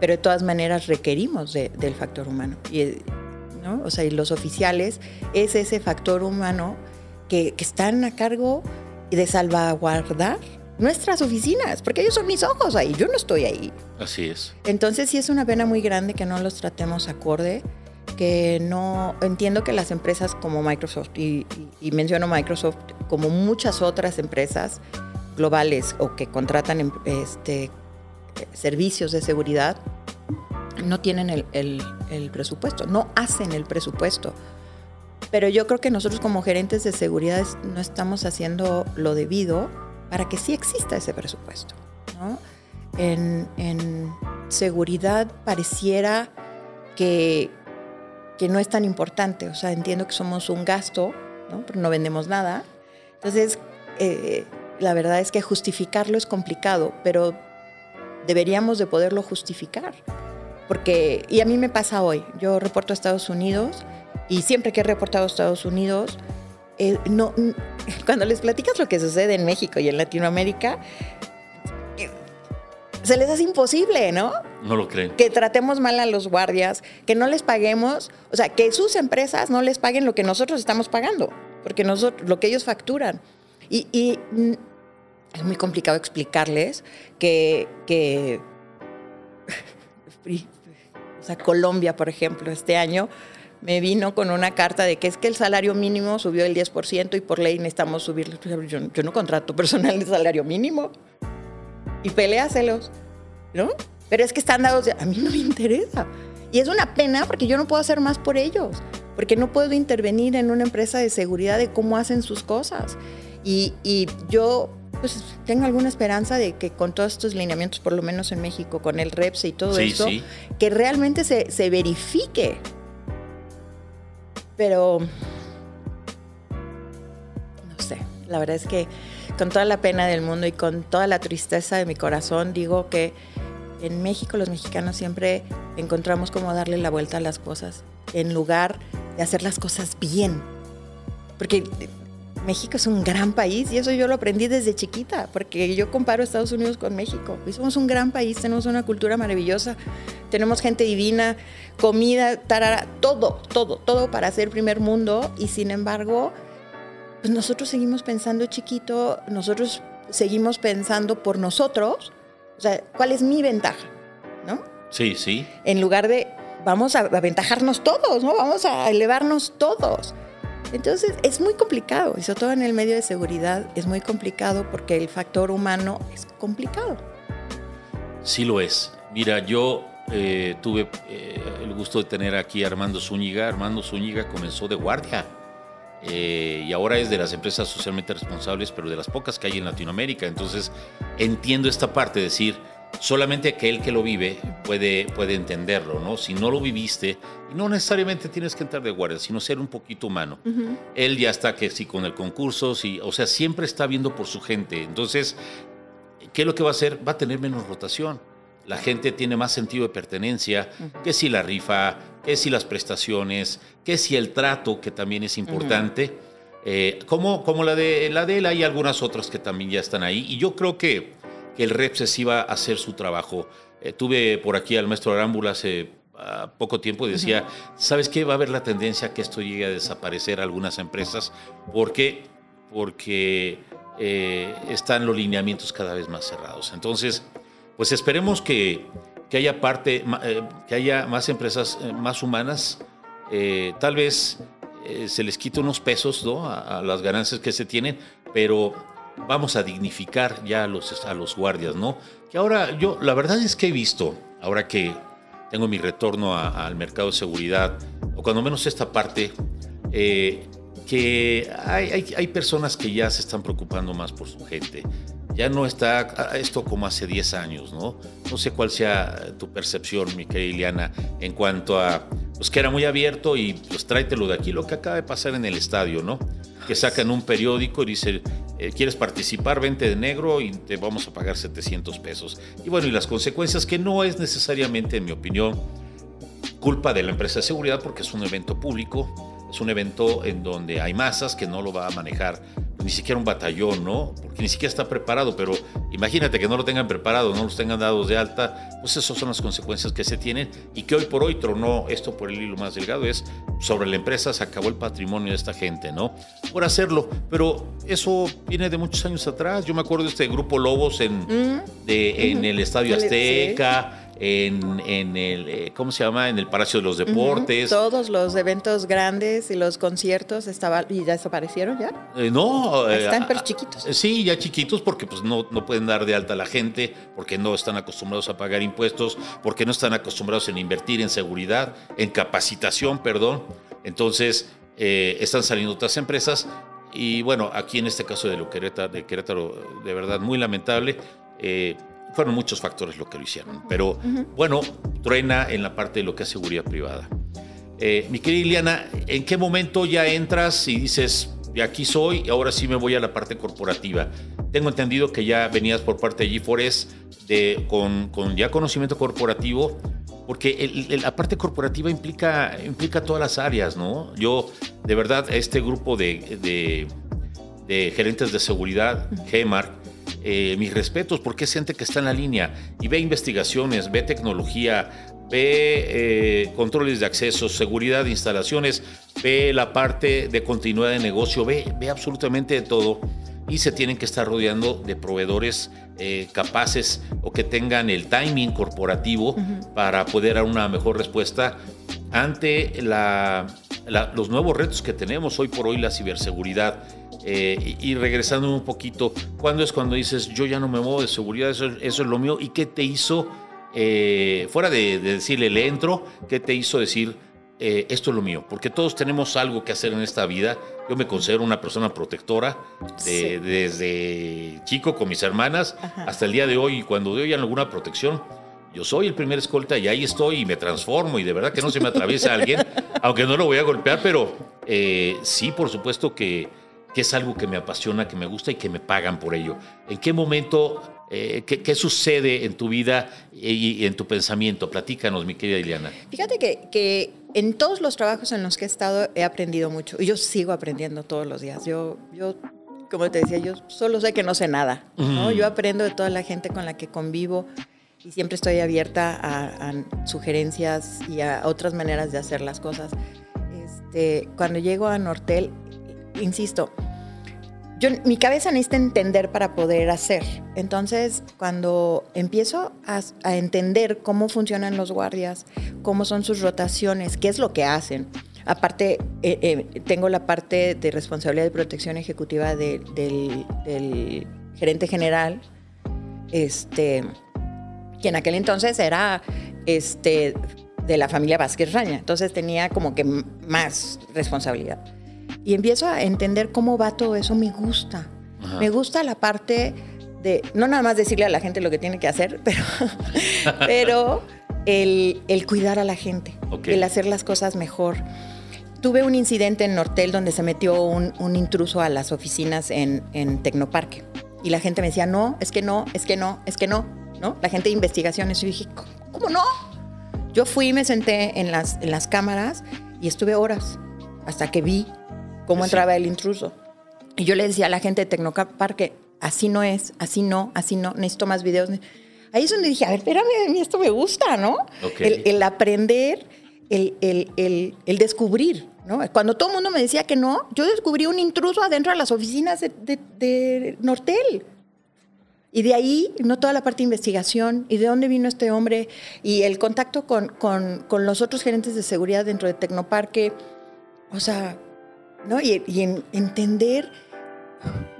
pero de todas maneras requerimos de- del factor humano. Y, ¿no? O sea, y los oficiales es ese factor humano que, que están a cargo de salvaguardar nuestras oficinas, porque ellos son mis ojos ahí, yo no estoy ahí. así es. Entonces sí es una pena muy grande que no los tratemos acorde, que no entiendo que las empresas como Microsoft, y, y- y menciono Microsoft como muchas otras empresas globales o que contratan em- este, servicios de seguridad, no tienen el, el- el presupuesto, no hacen el presupuesto. Pero yo creo que nosotros como gerentes de seguridad no estamos haciendo lo debido para que sí exista ese presupuesto. en seguridad pareciera que, que no es tan importante. O sea, entiendo que somos un gasto, ¿no? pero no vendemos nada. Entonces, eh, la verdad es que justificarlo es complicado, pero deberíamos de poderlo justificar. Porque, y a mí me pasa hoy, yo reporto a Estados Unidos y siempre que he reportado a Estados Unidos, eh, no, cuando les platicas lo que sucede en México y en Latinoamérica, eh, se les hace imposible, ¿no? No lo creen. Que tratemos mal a los guardias, que no les paguemos, o sea, que sus empresas no les paguen lo que nosotros estamos pagando, porque nosotros, lo que ellos facturan. Y, y, es muy complicado explicarles que, que o sea, Colombia, por ejemplo, este año me vino con una carta de que es que el salario mínimo subió el 10% y por ley necesitamos subirlo. Yo, yo no contrato personal de salario mínimo. Y peleáselos. ¿no? Pero es que están dados de, a mí no me interesa. Y es una pena porque yo no puedo hacer más por ellos, porque no puedo intervenir en una empresa de seguridad de cómo hacen sus cosas. Y, y yo pues tengo alguna esperanza de que con todos estos lineamientos, por lo menos en México, con el REPS y todo Sí, eso, sí. que realmente se, se verifique. Pero, no sé, la verdad es que con toda la pena del mundo y con toda la tristeza de mi corazón, digo que en México los mexicanos siempre encontramos cómo darle la vuelta a las cosas, en lugar de hacer las cosas bien. Porque México es un gran país y eso yo lo aprendí desde chiquita, porque yo comparo Estados Unidos con México. Y somos un gran país, tenemos una cultura maravillosa, tenemos gente divina, comida, tarara, todo, todo, todo para ser primer mundo y sin embargo, pues nosotros seguimos pensando chiquito, nosotros seguimos pensando por nosotros, o sea, ¿cuál es mi ventaja? ¿No? Sí, sí. En lugar de vamos a aventajarnos todos, ¿no? Vamos a elevarnos todos. Entonces es muy complicado, y sobre todo en el medio de seguridad es muy complicado porque el factor humano es complicado. Sí lo es. Mira, yo eh, tuve eh, el gusto de tener aquí a Armando Zúñiga. Armando Zúñiga comenzó de guardia eh, y ahora es de las empresas socialmente responsables, pero de las pocas que hay en Latinoamérica. Entonces entiendo esta parte, de decir, solamente aquel que lo vive puede, puede entenderlo, ¿no? Si no lo viviste, y no necesariamente tienes que entrar de guardia, sino ser un poquito humano. Él ya está que sí con el concurso, sí, o sea, siempre está viendo por su gente. Entonces, ¿qué es lo que va a hacer? Va a tener menos rotación. La gente tiene más sentido de pertenencia, que si la rifa, que si las prestaciones, que si el trato, que también es importante. Eh, como, como la de la de él, hay algunas otras que también ya están ahí. Y yo creo que, que el REPSES iba a hacer su trabajo. Eh, tuve por aquí al maestro Arámbula hace ah, poco tiempo y decía, ¿sabes qué? Va a haber la tendencia a que esto llegue a desaparecer algunas empresas porque, porque eh, están los lineamientos cada vez más cerrados. Entonces, pues esperemos que, que haya parte, eh, que haya más empresas eh, más humanas. Tal vez se les quite unos pesos ¿no? a, a las ganancias que se tienen, pero vamos a dignificar ya a los, a los guardias, ¿no? Que ahora yo, la verdad es que he visto, ahora que tengo mi retorno al mercado de seguridad, o cuando menos esta parte, eh, que hay, hay- hay personas que ya se están preocupando más por su gente. Ya no está esto como hace 10 años, ¿no? No sé cuál sea tu percepción, mi querida Ileana, en cuanto a, pues que era muy abierto y pues tráetelo de aquí, lo que acaba de pasar en el estadio, ¿no? Que sacan un periódico y dicen, eh, ¿quieres participar? Vente de negro y te vamos a pagar 700 pesos. Y bueno, y las consecuencias que no es necesariamente, en mi opinión, culpa de la empresa de seguridad porque es un evento público, es un evento en donde hay masas que no lo va a manejar ni siquiera un batallón, ¿no? Porque ni siquiera está preparado, pero imagínate que no lo tengan preparado, no los tengan dados de alta, pues esas son las consecuencias que se tienen y que hoy por hoy tronó esto por el hilo más delgado, es sobre la empresa se acabó el patrimonio de esta gente, ¿no? Por hacerlo, pero eso viene de muchos años atrás, yo me acuerdo de este grupo Lobos en, de, en el Estadio Mm. Sí. En, en el, eh, ¿cómo se llama? En el Palacio de los Deportes. Todos los eventos grandes y los conciertos estaban y ya desaparecieron ya. Eh, no, eh, Están a- pero chiquitos. Eh, Sí, ya chiquitos porque pues no, no pueden dar de alta a la gente, porque no están acostumbrados a pagar impuestos, porque no están acostumbrados en invertir en seguridad, en capacitación, perdón. Entonces, eh, están saliendo otras empresas y bueno, aquí en este caso de, lo Querétaro, de Querétaro, de verdad, muy lamentable. eh, fueron muchos factores lo que lo hicieron, pero bueno, truena en la parte de lo que es seguridad privada. Eh, mi querida Iliana, ¿en qué momento ya entras y dices, de aquí soy y ahora sí me voy a la parte corporativa? Tengo entendido que ya venías por parte de G4S de, con, con ya conocimiento corporativo, porque el- el- la parte corporativa implica, implica todas las áreas, ¿no? Yo, de verdad, este grupo de, de- de gerentes de seguridad, GEMAR, eh, mis respetos, porque es gente que está en la línea y ve investigaciones, ve tecnología, ve eh, controles de acceso, seguridad de instalaciones, ve la parte de continuidad de negocio, ve, ve absolutamente de todo y se tienen que estar rodeando de proveedores eh, capaces o que tengan el timing corporativo para poder dar una mejor respuesta ante la- la- los nuevos retos que tenemos hoy por hoy, la ciberseguridad. Eh, y, y regresando un poquito, ¿cuándo es cuando dices, yo ya no me muevo de seguridad, eso, eso es lo mío? ¿Y qué te hizo eh, fuera de, de decirle le entro, ¿qué te hizo decir eh, esto es lo mío? Porque todos tenemos algo que hacer en esta vida. Yo me considero una persona protectora de- Sí. desde chico con mis hermanas Ajá. hasta el día de hoy. Y cuando doy alguna protección, yo soy el primer escolta y ahí estoy y me transformo. Y de verdad que no se me atraviesa alguien, aunque no lo voy a golpear, pero eh, sí, por supuesto que, que es algo que me apasiona, que me gusta y que me pagan por ello. ¿En qué momento, eh, qué, qué sucede en tu vida y, y en tu pensamiento? Platícanos, mi querida Ileana. Fíjate que, que en todos los trabajos en los que he estado he aprendido mucho y yo sigo aprendiendo todos los días. Yo, yo como te decía, yo solo sé que no sé nada. ¿no? Yo aprendo de toda la gente con la que convivo y siempre estoy abierta a, a sugerencias y a otras maneras de hacer las cosas. Este, cuando llego a Nortel, insisto, yo, mi cabeza necesita entender para poder hacer. Entonces, cuando empiezo a, a entender cómo funcionan los guardias, cómo son sus rotaciones, qué es lo que hacen. Aparte, eh, eh, tengo la parte de responsabilidad de protección ejecutiva de- del, del gerente general, este, que en aquel entonces era este, de la familia Vázquez Raña. Entonces tenía como que más responsabilidad. Y empiezo a entender cómo va todo eso. Me gusta. Ajá. Me gusta la parte de, no nada más decirle a la gente lo que tiene que hacer, pero, pero el, el cuidar a la gente, Ok. el hacer las cosas mejor. Tuve un incidente en Nortel donde se metió un, un intruso a las oficinas en, en Tecnoparque. Y la gente me decía, no, es que no, es que no, es que no, ¿no? La gente de investigaciones. Y dije, ¿cómo, cómo no? Yo fui y me senté en las, en las cámaras y estuve horas hasta que vi cómo Sí. entraba el intruso. Y yo le decía a la gente de Tecnoparque, así no es, así no, así no, necesito más videos. Ahí es donde dije, a ver, espérame, a mí esto me gusta, ¿no? Ok. El, el aprender, el, el- el- el descubrir, ¿no? Cuando todo el mundo me decía que no, yo descubrí un intruso adentro de las oficinas de, de- de Nortel. Y de ahí, no toda la parte de investigación, y de dónde vino este hombre, y el contacto con, con- con los otros gerentes de seguridad dentro de Tecnoparque. O sea, ¿no? Y, y en- entender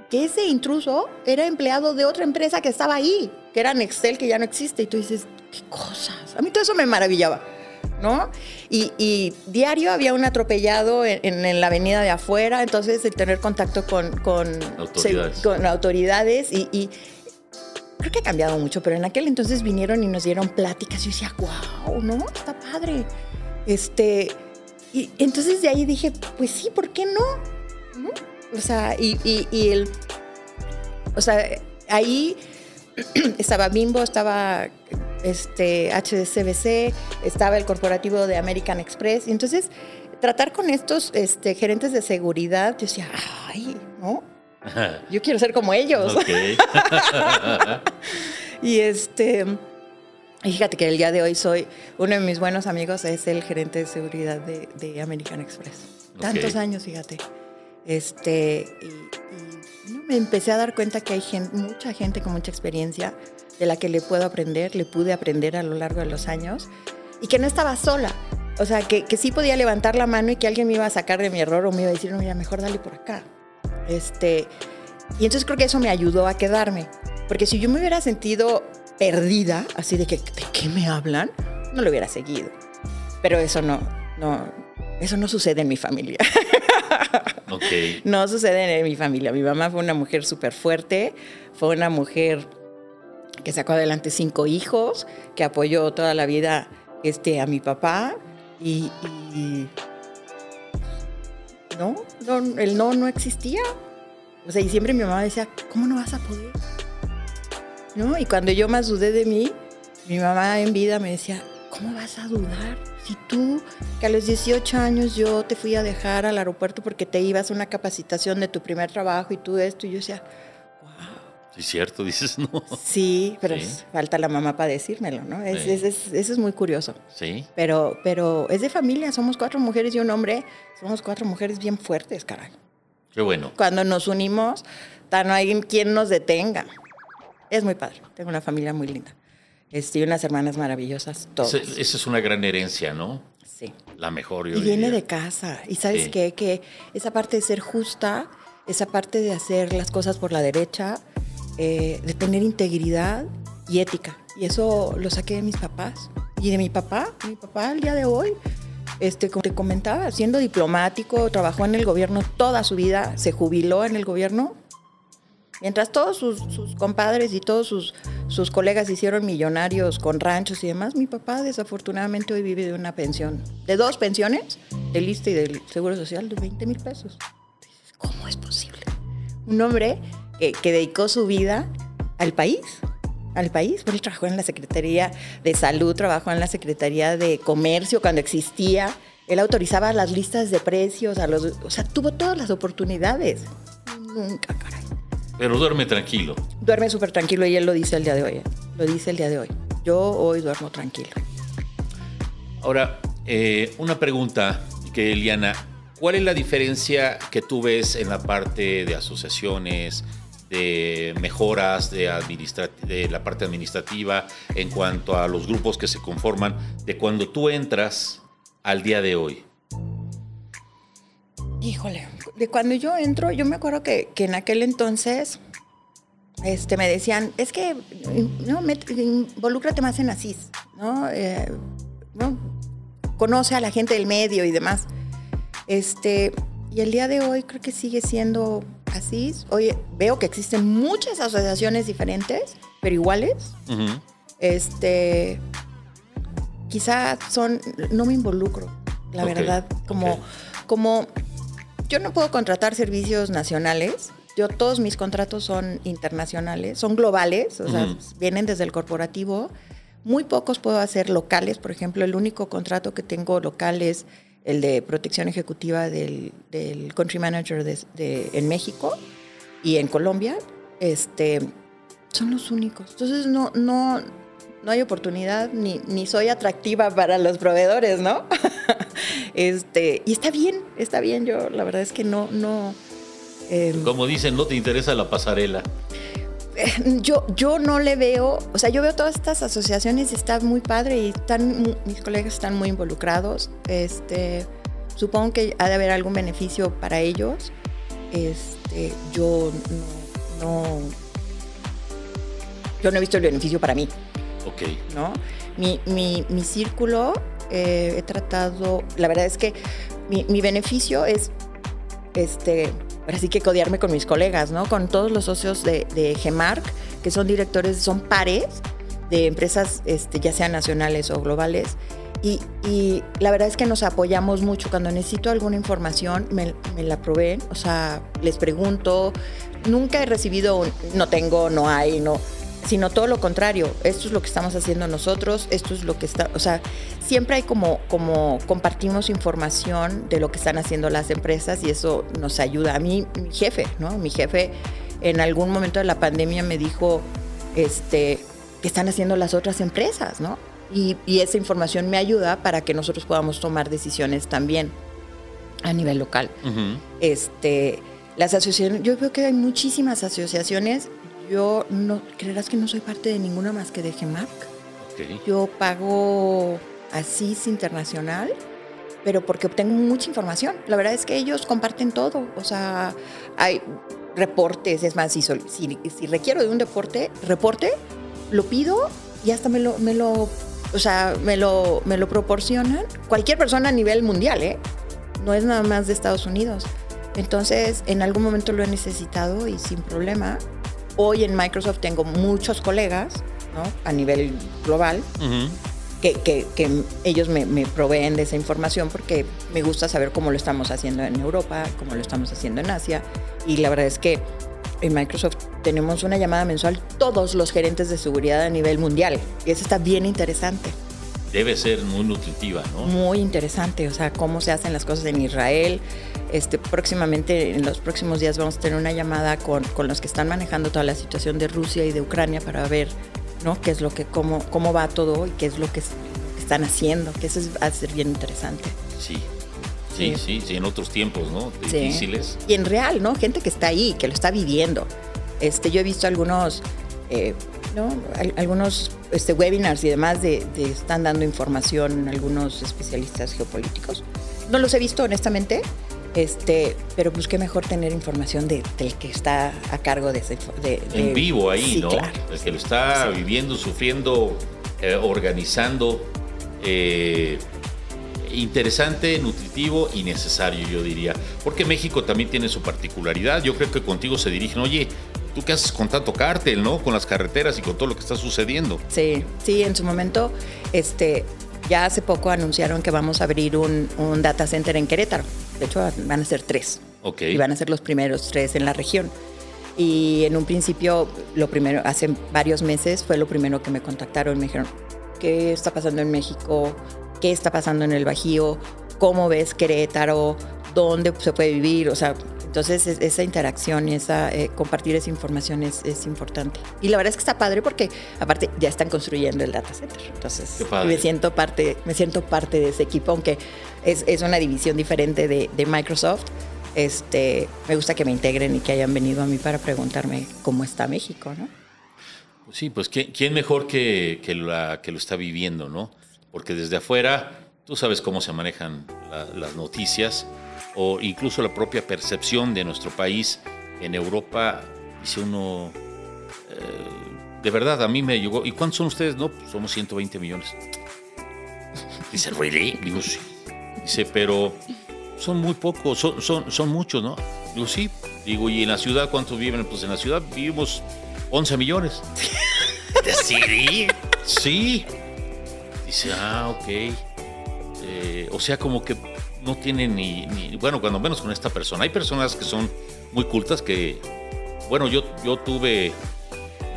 que ese intruso era empleado de otra empresa que estaba ahí, que era Nextel, que ya no existe. Y tú dices, ¿qué cosas? A mí todo eso me maravillaba, ¿no? Y, y diario había un atropellado en, en- en la avenida de afuera, entonces el tener contacto con, con Autoridades. se- con autoridades y, y creo que ha cambiado mucho, pero en aquel entonces vinieron y nos dieron pláticas y yo decía, wow, ¿no? Está padre. Este, y entonces de ahí dije, pues sí, ¿por qué no? ¿No? O sea, y, y- y el, o sea, ahí estaba Bimbo, estaba este HDCBC, estaba el corporativo de American Express, y entonces tratar con estos este, gerentes de seguridad, yo decía, ay, ¿no? Yo quiero ser como ellos. Ok. Y este, fíjate que el día de hoy soy, uno de mis buenos amigos es el gerente de seguridad de, de American Express. Tantos Ok. años, fíjate. Este, y, y, no, me empecé a dar cuenta que hay gen- mucha gente con mucha experiencia de la que le puedo aprender, le pude aprender a lo largo de los años y que no estaba sola. O sea, que, que sí podía levantar la mano y que alguien me iba a sacar de mi error o me iba a decir, no, mira, mejor dale por acá. Este, y entonces creo que eso me ayudó a quedarme. Porque si yo me hubiera sentido perdida, así de que, ¿de qué me hablan? No lo hubiera seguido. Pero eso no, no, eso no sucede en mi familia. No sucede en mi familia. Mi mamá fue una mujer súper fuerte, fue una mujer que sacó adelante cinco hijos, que apoyó toda la vida este, a mi papá y, y- no, no, el no no existía. O sea, y siempre mi mamá decía, ¿cómo no vas a poder? ¿No? Y cuando yo más dudé de mí, mi mamá en vida me decía, ¿cómo vas a dudar? Si tú, que a los 18 años yo te fui a dejar al aeropuerto porque te ibas a una capacitación de tu primer trabajo y tú esto, y yo decía, Sí, es cierto, dices, no. sí, pero Sí. falta la mamá para decírmelo, ¿no? Es- Sí. es- es- eso es muy curioso. Sí. Pero, pero es de familia, somos cuatro mujeres y un hombre, somos cuatro mujeres bien fuertes, caray. Qué bueno. Cuando nos unimos, no hay quien nos detenga. Es muy padre, tengo una familia muy linda. Este, y unas hermanas maravillosas, todas. Ese- Esa es una gran herencia, ¿no? Sí. La mejor, yo Y viene diría. de casa. Y sabes Sí. qué? Que esa parte de ser justa, esa parte de hacer las cosas por la derecha, eh, de tener integridad y ética. Y eso lo saqué de mis papás. Y de mi papá, mi papá al día de hoy, este, como te comentaba, siendo diplomático, trabajó en el gobierno toda su vida, se jubiló en el gobierno. Mientras todos sus, compadres y todos sus, colegas hicieron millonarios con ranchos y demás, mi papá desafortunadamente hoy vive de una pensión, de dos pensiones, del ISSSTE y del Seguro Social, de 20 mil pesos. ¿Cómo es posible? Un hombre que, dedicó su vida al país, al país. Él trabajó en la Secretaría de Salud, trabajó en la Secretaría de Comercio cuando existía. Él autorizaba las listas de precios, a los, o sea, tuvo todas las oportunidades. Nunca, caray. Pero duerme tranquilo. Duerme súper tranquilo y él lo dice el día de hoy. ¿eh? Lo dice el día de hoy. Yo hoy duermo tranquilo. Ahora, eh, una pregunta, que Eliana, ¿cuál es la diferencia que tú ves en la parte de asociaciones, de mejoras de, de la parte administrativa en cuanto a los grupos que se conforman de cuando tú entras al día de hoy? Híjole, de cuando yo entro, yo me acuerdo que, que en aquel entonces este, me decían, es que no, met- involúcrate más en ASIS, ¿no? Eh, ¿no? Conoce a la gente del medio y demás. Este, y el día de hoy creo que sigue siendo ASIS. Oye, veo que existen muchas asociaciones diferentes, pero iguales. Ujú. Este, quizá son, no me involucro, la verdad, como, como yo no puedo contratar servicios nacionales. Yo todos mis contratos son internacionales, son globales, o sea, Ujú. vienen desde el corporativo. Muy pocos puedo hacer locales, por ejemplo, el único contrato que tengo local es el de protección ejecutiva del, del country manager de- de- en México y en Colombia. Este, son los únicos. Entonces no, no, no hay oportunidad ni, ni soy atractiva para los proveedores, ¿no? este, y está bien, está bien. Yo la verdad es que no, no. em, Como dicen, no te interesa la pasarela. yo, yo no le veo, o sea, yo veo todas estas asociaciones y está muy padre y están, mis colegas están muy involucrados. Este, supongo que ha de haber algún beneficio para ellos. Este, yo no, no, yo no he visto el beneficio para mí. Ok. ¿no? Mi, mi, mi círculo eh, he tratado, la verdad es que mi, mi beneficio es, este, ahora sí que codearme con mis colegas, ¿no? Con todos los socios de, de que son directores, son pares de empresas, este, ya sean nacionales o globales. Y, y la verdad es que nos apoyamos mucho. Cuando necesito alguna información, me, me la proveen. O sea, les pregunto. Nunca he recibido un no tengo, no hay, no sino todo lo contrario. Esto es lo que estamos haciendo nosotros, esto es lo que está, o sea, siempre hay como, como compartimos información de lo que están haciendo las empresas y eso nos ayuda. A mí, mi jefe, ¿no? Mi jefe en algún momento de la pandemia me dijo, este, que están haciendo las otras empresas, ¿no? Y, y esa información me ayuda para que nosotros podamos tomar decisiones también a nivel local. Este, las asociaciones, yo veo que hay muchísimas asociaciones. Yo no, creerás que no soy parte de ninguna más que de GEMARC. Ok. Yo pago ASIS Internacional, pero porque obtengo mucha información. La verdad es que ellos comparten todo. O sea, hay reportes, es más, si, si, si requiero de un deporte, reporte, lo pido y hasta me lo, me lo, o sea, me lo, me lo proporcionan. Cualquier persona a nivel mundial, ¿eh? No es nada más de Estados Unidos. Entonces, en algún momento lo he necesitado y sin problema. Hoy en Microsoft tengo muchos colegas, ¿no? A nivel global, Ujú. que, que- que ellos me, me proveen de esa información porque me gusta saber cómo lo estamos haciendo en Europa, cómo lo estamos haciendo en Asia. Y la verdad es que en Microsoft tenemos una llamada mensual todos los gerentes de seguridad a nivel mundial. Y eso está bien interesante, Debe ser muy nutritiva, ¿no? muy interesante. O sea, cómo se hacen las cosas en Israel. Este, próximamente, en los próximos días, vamos a tener una llamada con, con los que están manejando toda la situación de Rusia y de Ucrania para ver ¿no? qué es lo que, cómo, cómo va todo y qué es lo que, están haciendo, que eso es- va a ser bien interesante. Sí. Sí, Sí. sí, en otros tiempos, ¿no? Sí. Difíciles. Y en real, ¿no? Gente que está ahí, que lo está viviendo. Este, yo he visto algunos, eh, ¿no? Al- algunos este, webinars y demás de, de están dando información algunos especialistas geopolíticos. No los he visto honestamente, Este, pero pues qué mejor tener información de- del que está a cargo de ese... de- En vivo ahí, Sí, ¿no? claro. El que lo está Sí. viviendo, sufriendo, eh, organizando. eh, interesante, nutritivo y necesario, yo diría. Porque México también tiene su particularidad. Yo creo que contigo se dirigen, oye, ¿tú qué haces con tanto cártel, no? Con las carreteras y con todo lo que está sucediendo. Sí, sí, en su momento, este, ya hace poco anunciaron que vamos a abrir un, un data center en Querétaro. De hecho, van a ser tres. Ok. Y van a ser los primeros tres en la región. Y en un principio, lo primero, hace varios meses, fue lo primero que me contactaron. Me dijeron, ¿qué está pasando en México? ¿Qué está pasando en el Bajío? ¿Cómo ves Querétaro? ¿Dónde se puede vivir? O sea, entonces es- esa interacción y esa, eh, compartir esa información es, es importante. Y la verdad es que está padre porque aparte ya están construyendo el data center. Entonces me siento parte, me siento parte de ese equipo, aunque es, es una división diferente de, de Microsoft. Este, me gusta que me integren y que hayan venido a mí para preguntarme cómo está México, ¿no? Pues sí, pues ¿quién, quién mejor que, que, la, que lo está viviendo, ¿no? Porque desde afuera tú sabes cómo se manejan la- las noticias o incluso la propia percepción de nuestro país en Europa. Dice uno, eh, de verdad, a mí me llegó, ¿y cuántos son ustedes? No, pues somos 120 millones. Dice, ¿really? Digo, sí. Dice, pero son muy pocos, son, son, son muchos, ¿no? Digo, sí. Digo, ¿y en la ciudad cuántos viven? Pues en la ciudad vivimos 11 millones. ¿Decidí? Sí. Dice, ah, ok. Eh, o sea, como que no tienen ni, ni- Bueno, cuando menos con esta persona. Hay personas que son muy cultas que. Bueno, yo, yo tuve.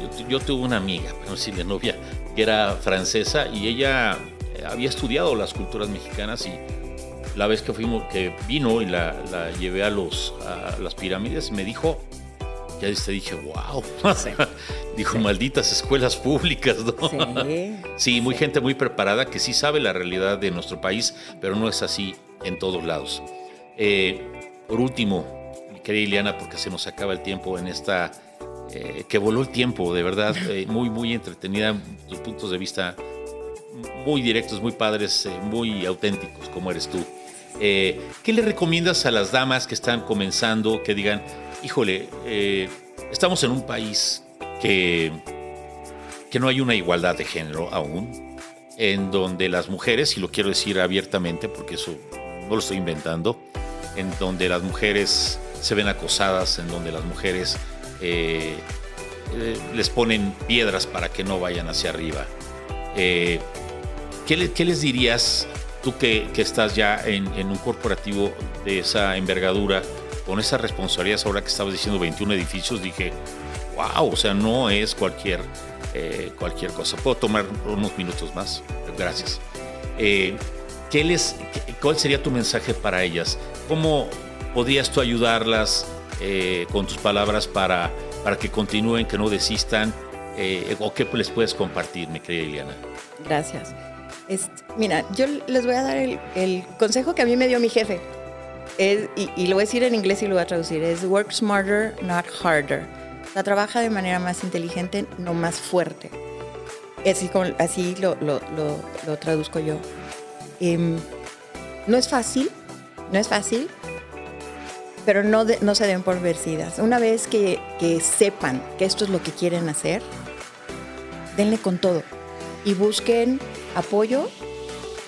Yo, tu- yo tuve una amiga, no sé si de novia, que era francesa y ella eh, había estudiado las culturas mexicanas y la vez que fuimos, que vino y la, la llevé a los a las pirámides, me dijo, ya te dije, wow. dijo, malditas escuelas públicas, ¿no? Sí. Sí, muy gente muy preparada que sí sabe la realidad de nuestro país, pero no es así en todos lados. Eh, por último, mi querida Ileana, porque se nos acaba el tiempo en esta, eh, que voló el tiempo, de verdad, eh, muy, muy entretenida, tus puntos de vista muy directos, muy padres, muy auténticos, como eres tú. ¿Qué le recomiendas a las damas que están comenzando, que digan, híjole, estamos en un país que que no hay una igualdad de género aún, en donde las mujeres, y lo quiero decir abiertamente porque eso no lo estoy inventando, en donde las mujeres se ven acosadas, en donde las mujeres eh, eh, les ponen piedras para que no vayan hacia arriba. Eh, ¿qué, le- qué les dirías tú que, estás ya en, un corporativo de esa envergadura, con esas responsabilidades, ahora que estabas diciendo 21 edificios, dije, wow, o sea, no es cualquier, cualquier cosa. Puedo tomar unos minutos más. Gracias. Eh, ¿qué les, ¿Cuál sería tu mensaje para ellas? ¿Cómo podrías tú ayudarlas eh, con tus palabras para, para que continúen, que no desistan? Eh, ¿O qué les puedes compartir, mi querida Iliana? Gracias. Mira, yo les voy a dar el, el consejo que a mí me dio mi jefe. Es- y, y lo voy a decir en inglés y lo voy a traducir. Es work smarter, not harder. O sea, trabaja de manera más inteligente, no más fuerte. Así, así lo, lo- lo- lo traduzco yo. Em, no es fácil, no es fácil, pero no, de- no se den por vencidas. Una vez que, que sepan que esto es lo que quieren hacer, denle con todo y busquen apoyo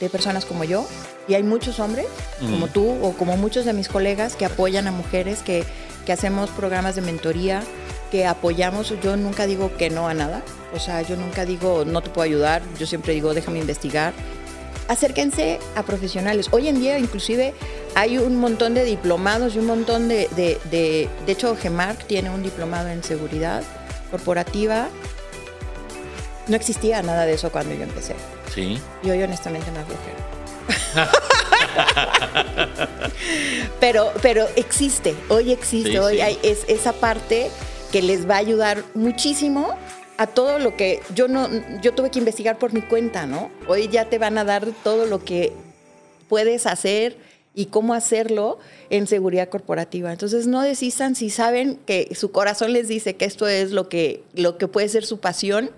de personas como yo. Y hay muchos hombres, como tú o como muchos de mis colegas, que apoyan a mujeres, que, que hacemos programas de mentoría, que apoyamos. Yo nunca digo que no a nada. O sea, yo nunca digo no te puedo ayudar. Yo siempre digo déjame investigar. Acérquense a profesionales. Hoy en día, inclusive, hay un montón de diplomados y un montón de... De, de, de hecho, GEMARC tiene un diplomado en seguridad corporativa. No existía nada de eso cuando yo empecé. Sí. Y hoy honestamente me aflojera. pero, pero existe, hoy existe, Sí, hoy sí. hay es, esa parte que les va a ayudar muchísimo a todo lo que yo no, yo tuve que investigar por mi cuenta, ¿no? Hoy ya te van a dar todo lo que puedes hacer y cómo hacerlo en seguridad corporativa. Entonces no desistan si saben que su corazón les dice que esto es lo que, lo que puede ser su pasión,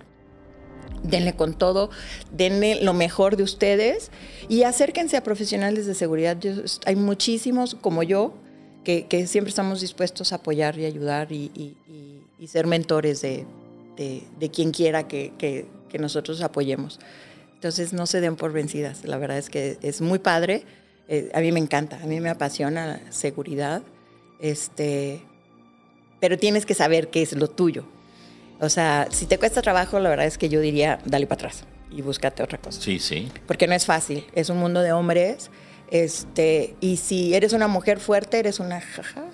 denle con todo, denle lo mejor de ustedes y acérquense a profesionales de seguridad. Hay muchísimos como yo que, siempre estamos dispuestos a apoyar y ayudar y ser mentores de, de- de quien quiera que, que- que nosotros apoyemos. Entonces no se den por vencidas. La verdad es que es muy padre. Eh, a mí me encanta, a mí me apasiona la seguridad. Este, pero tienes que saber qué es lo tuyo. O sea, si te cuesta trabajo, la verdad es que yo diría, dale para atrás y búscate otra cosa. Sí, sí. Porque no es fácil, es un mundo de hombres. Este, y si eres una mujer fuerte, eres una jaja.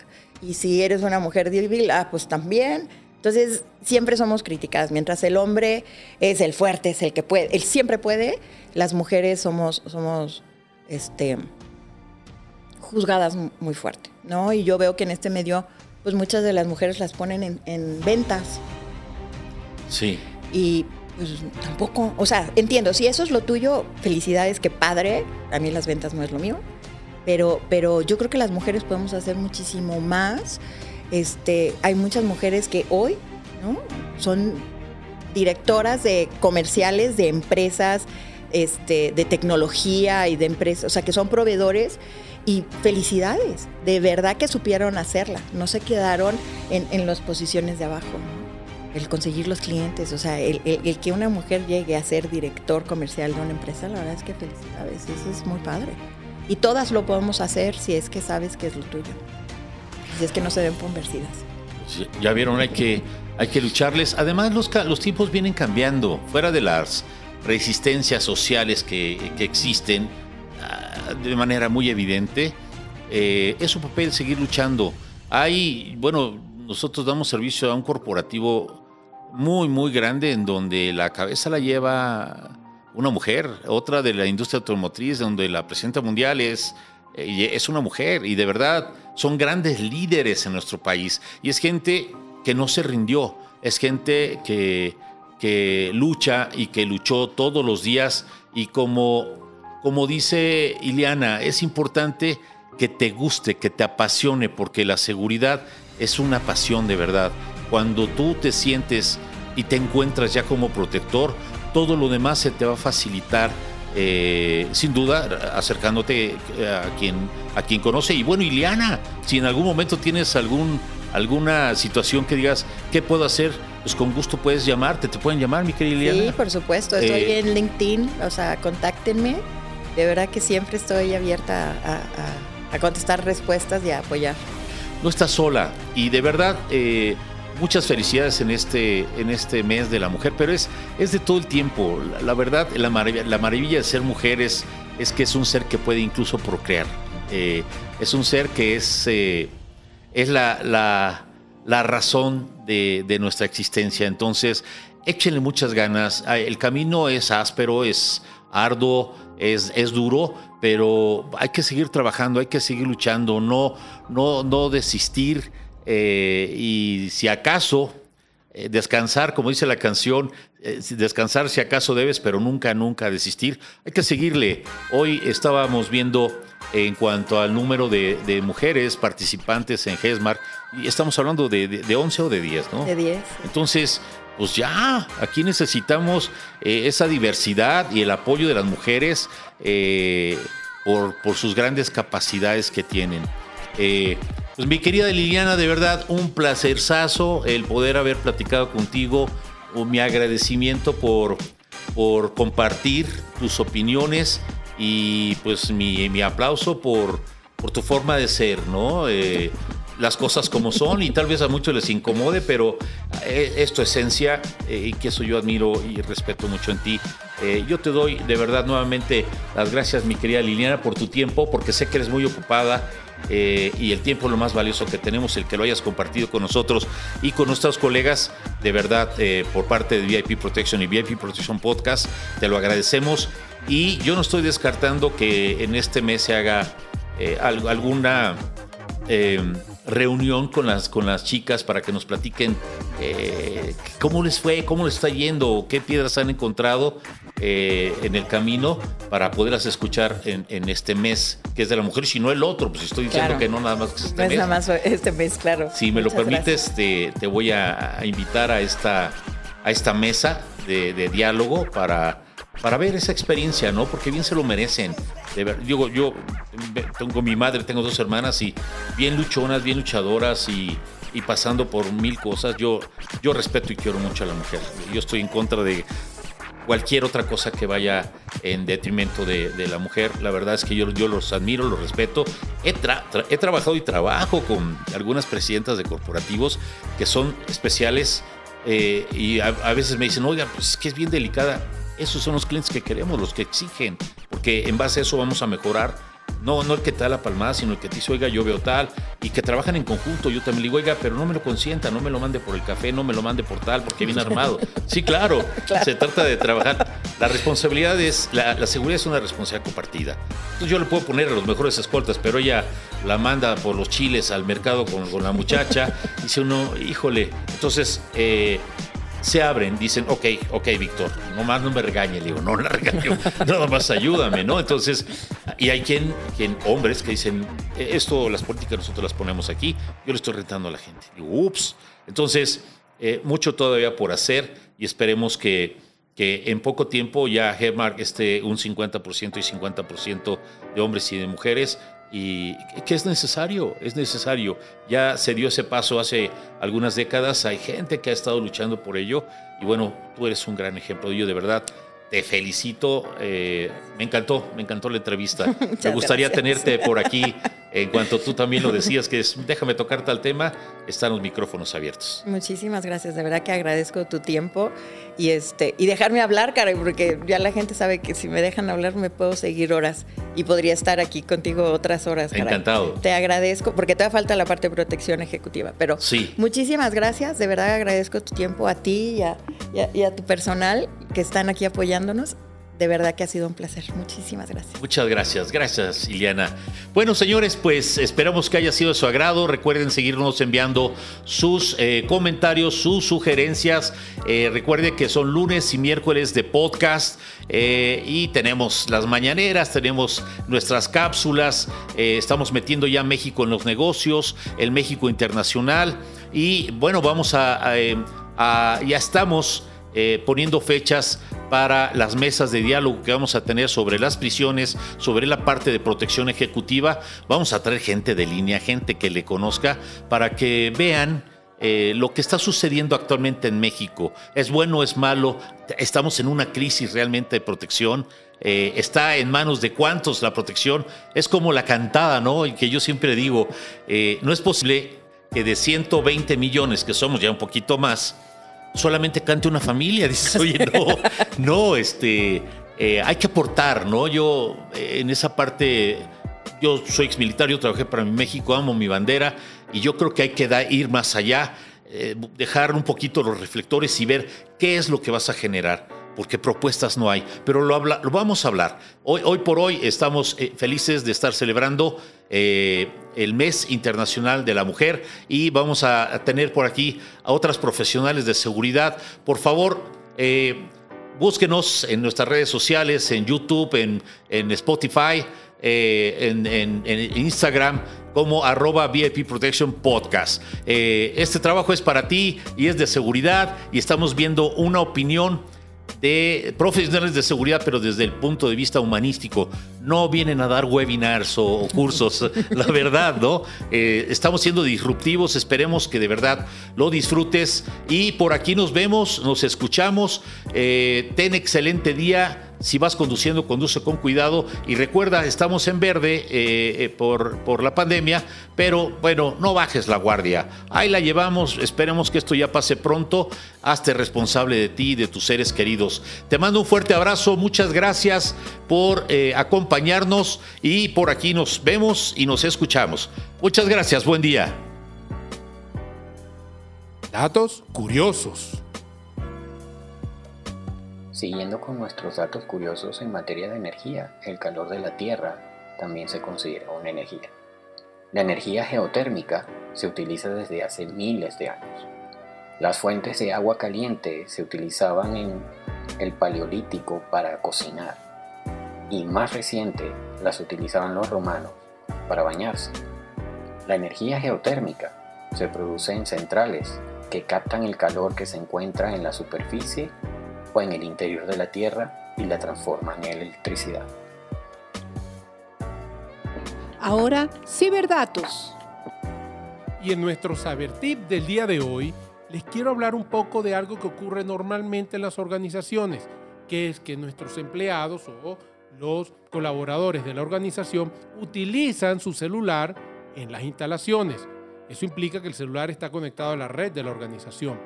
Y si eres una mujer débil, ah, pues también. Entonces, siempre somos criticadas. Mientras el hombre es el fuerte, es el que puede, él siempre puede, las mujeres somos, somos este, juzgadas mu- muy fuerte, ¿no? Y yo veo que en este medio, pues muchas de las mujeres las ponen en, en ventas Sí. y pues tampoco, o sea, entiendo, si eso es lo tuyo, felicidades, qué padre, a mí las ventas no es lo mío, pero, pero yo creo que las mujeres podemos hacer muchísimo más. Este, hay muchas mujeres que hoy. Son directoras de comerciales de empresas, este, de tecnología y de empresas, o sea, que son proveedores y felicidades, de verdad que supieron hacerla, no se quedaron en, en las posiciones de abajo, el conseguir los clientes, o sea, el, el- el que una mujer llegue a ser director comercial de una empresa, la verdad es que felicidades, eso es muy padre. Y todas lo podemos hacer si es que sabes que es lo tuyo, si es que no se ven convencidas. Sí, Ya vieron, hay que, hay que lucharles. Además, los, los tiempos vienen cambiando. Fuera de las resistencias sociales que, que existen ah, de manera muy evidente, eh, es su papel seguir luchando. Hay, bueno, nosotros damos servicio a un corporativo muy, muy grande en donde la cabeza la lleva una mujer, otra de la industria automotriz, donde la presidenta mundial es, eh, es una mujer, y de verdad son grandes líderes en nuestro país. Y es gente que no se rindió, es gente que, lucha y que luchó todos los días. Y como, como dice Ileana, es importante que te guste, que te apasione, porque la seguridad es una pasión de verdad. Cuando tú te sientes y te encuentras ya como protector, todo lo demás se te va a facilitar, eh, sin duda, acercándote eh, a quien, a quien conoce. Y bueno, Ileana, si en algún momento tienes algún, alguna situación que digas, ¿qué puedo hacer? Pues con gusto puedes llamarte, te pueden llamar, mi querida Ileana. Sí, por supuesto, estoy Eh, en LinkedIn, o sea, contáctenme, de verdad que siempre estoy abierta a, a- a contestar respuestas y a apoyar. no estás sola y de verdad eh, muchas felicidades en este en este mes de la mujer pero es es de todo el tiempo. La, verdad la maravilla, la maravilla de ser mujer es, que es un ser que puede incluso procrear. Eh, es un ser que es eh, es la, la, razón de, de nuestra existencia. Entonces échenle muchas ganas. El camino es áspero es arduo es, es duro, pero hay que seguir trabajando, hay que seguir luchando, no, no, no desistir eh, y si acaso eh, descansar, como dice la canción, eh, descansar si acaso debes, pero nunca, nunca desistir. Hay que seguirle. Hoy estábamos viendo en cuanto al número de, de mujeres participantes en GESMAR, y estamos hablando de, de, de 11 o de 10, ¿no? De 10. Entonces, pues ya, aquí necesitamos eh, esa diversidad y el apoyo de las mujeres eh, por, por sus grandes capacidades que tienen. Eh, pues mi querida Liliana, de verdad, un placerzazo el poder haber platicado contigo. Mi agradecimiento por, por compartir tus opiniones y pues mi, mi aplauso por, por tu forma de ser, ¿no? Eh, las cosas como son y tal vez a muchos les incomode, pero eh, es tu esencia eh, y que eso yo admiro y respeto mucho en ti. Eh, yo te doy de verdad nuevamente las gracias, mi querida Liliana, por tu tiempo, porque sé que eres muy ocupada eh, y el tiempo lo más valioso que tenemos, el que lo hayas compartido con nosotros y con nuestros colegas, de verdad, eh, por parte de VIP Protection y VIP Protection Podcast, te lo agradecemos. Y yo no estoy descartando que en este mes se haga eh, al- alguna reunión con las, con las chicas para que nos platiquen cómo les fue, cómo les está yendo, qué piedras han encontrado en el camino para poderlas escuchar en este mes que es de la mujer, si no el otro, pues estoy diciendo Claro. que no nada más que es este No es mes. nada más este mes, claro. Si me lo permites, te, te voy a, a invitar a esta, a esta mesa de, de diálogo para, para ver esa experiencia, ¿no? Porque bien se lo merecen. De ver, digo, yo tengo mi madre, tengo dos hermanas y bien luchonas, bien luchadoras y, y pasando por mil cosas. Yo, yo respeto y quiero mucho a la mujer. Yo estoy en contra de cualquier otra cosa que vaya en detrimento de, de la mujer. La verdad es que yo, yo los admiro, los respeto. He, tra- he trabajado y trabajo con algunas presidentas de corporativos que son especiales eh, y a, a veces me dicen, oiga, pues es que es bien delicada. Esos son los clientes que queremos, los que exigen, porque en base a eso vamos a mejorar. No, no el que te da la palmada, sino el que te dice, oiga, yo veo tal, y que trabajan en conjunto. Yo también le digo, oiga, pero no me lo consienta, no me lo mande por el café, no me lo mande por tal, porque viene armado. Sí, claro, se trata de trabajar. La responsabilidad es, la, la seguridad es una responsabilidad compartida. Entonces yo le puedo poner a los mejores escoltas, pero ella la manda por los chiles al mercado con, con la muchacha. Dice uno, híjole. Entonces, eh, se abren, dicen, ok, ok, Víctor, nomás no me regañe, le digo, no la regaño, nada más ayúdame, ¿no? Entonces, y hay quien, quien hombres que dicen, "Eh, esto, las políticas nosotros las ponemos aquí, yo le estoy rentando a la gente. Digo, ups. Entonces, eh, mucho todavía por hacer y esperemos que, que en poco tiempo ya Headmark esté un 50% y 50% de hombres y de mujeres y que es necesario, es necesario. Ya se dio ese paso hace algunas décadas, hay gente que ha estado luchando por ello y bueno, tú eres un gran ejemplo ello, de verdad. Te felicito, eh, me encantó, me encantó la entrevista. me gustaría gracias. tenerte por aquí en cuanto tú también lo decías, que es déjame tocar tal tema, están los micrófonos abiertos. Muchísimas gracias, de verdad que agradezco tu tiempo y este y dejarme hablar, caray, porque ya la gente sabe que si me dejan hablar me puedo seguir horas y podría estar aquí contigo otras horas. caray. Encantado. Te agradezco porque todavía falta la parte de protección ejecutiva, pero Sí. muchísimas gracias, de verdad agradezco tu tiempo a ti y a, y a- y a tu personal que están aquí De verdad que ha sido un placer. Muchísimas gracias. Muchas gracias, gracias Iliana. Bueno, señores, pues esperamos que haya sido de su agrado. Recuerden seguirnos enviando sus eh, comentarios, sus sugerencias. Eh, recuerde que son lunes y miércoles de podcast eh, y tenemos las mañaneras, tenemos nuestras cápsulas. eh, estamos metiendo ya México en los negocios, el México internacional y bueno, vamos a, a- ya estamos poniendo fechas para las mesas de diálogo que vamos a tener sobre las prisiones, sobre la parte de protección ejecutiva. Vamos a traer gente de línea, gente que le conozca, para que vean eh, lo que está sucediendo actualmente en México. ¿Es bueno, es malo? Estamos en una crisis realmente de protección. Eh, está en manos de cuántos la protección. Es como la cantada, ¿no? Y que yo siempre digo, eh, no es posible que de 120 millones, que somos ya un poquito más, solamente cante una familia. Dices, oye, no, no, este, eh, hay que aportar, ¿no? Yo eh, en esa parte, yo soy ex militar, yo trabajé para mi México, amo mi bandera y yo creo que hay que da- ir más allá, eh, dejar un poquito los reflectores y ver qué es lo que vas a generar. Porque propuestas no hay, pero lo, habla- lo vamos a hablar. Hoy, hoy por hoy estamos eh, felices de estar celebrando eh, el mes internacional de la mujer y vamos a, tener por aquí a otras profesionales de seguridad. Por favor, eh, búsquenos en nuestras redes sociales, en YouTube, en, en Spotify, eh, en, en- Instagram como arroba VIP Protection Podcast. Este trabajo es para ti y es de seguridad y estamos viendo una opinión de profesionales de seguridad, pero desde el punto de vista humanístico. No vienen a dar webinars o, cursos, la verdad, ¿no? Eh, estamos siendo disruptivos, esperemos que de verdad lo disfrutes y por aquí nos vemos, nos escuchamos. Eh, ten excelente día. Si vas conduciendo, conduce con cuidado y recuerda, estamos en verde eh, eh, por, por la pandemia, pero bueno, no bajes la guardia. Ahí la llevamos, esperemos que esto ya pase pronto. Hazte responsable de ti y de tus seres queridos. Te mando un fuerte abrazo, muchas gracias por eh, acompañarnos y por aquí nos vemos y nos escuchamos. Muchas gracias, buen día. Datos curiosos. Siguiendo con nuestros datos curiosos en materia de energía, el calor de la Tierra también se considera una energía. La energía geotérmica se utiliza desde hace miles de años. Las fuentes de agua caliente se utilizaban en el Paleolítico para cocinar y más reciente las utilizaban los romanos para bañarse. La energía geotérmica se produce en centrales que captan el calor que se encuentra en la superficie agua en el interior de la Tierra y la transforman en electricidad. Ahora, ciberdatos. Y en nuestro Saber Tip del día de hoy, les quiero hablar un poco de algo que ocurre normalmente en las organizaciones, que es que nuestros empleados o los colaboradores de la organización utilizan su celular en las instalaciones. Eso implica que el celular está conectado a la red de la organización.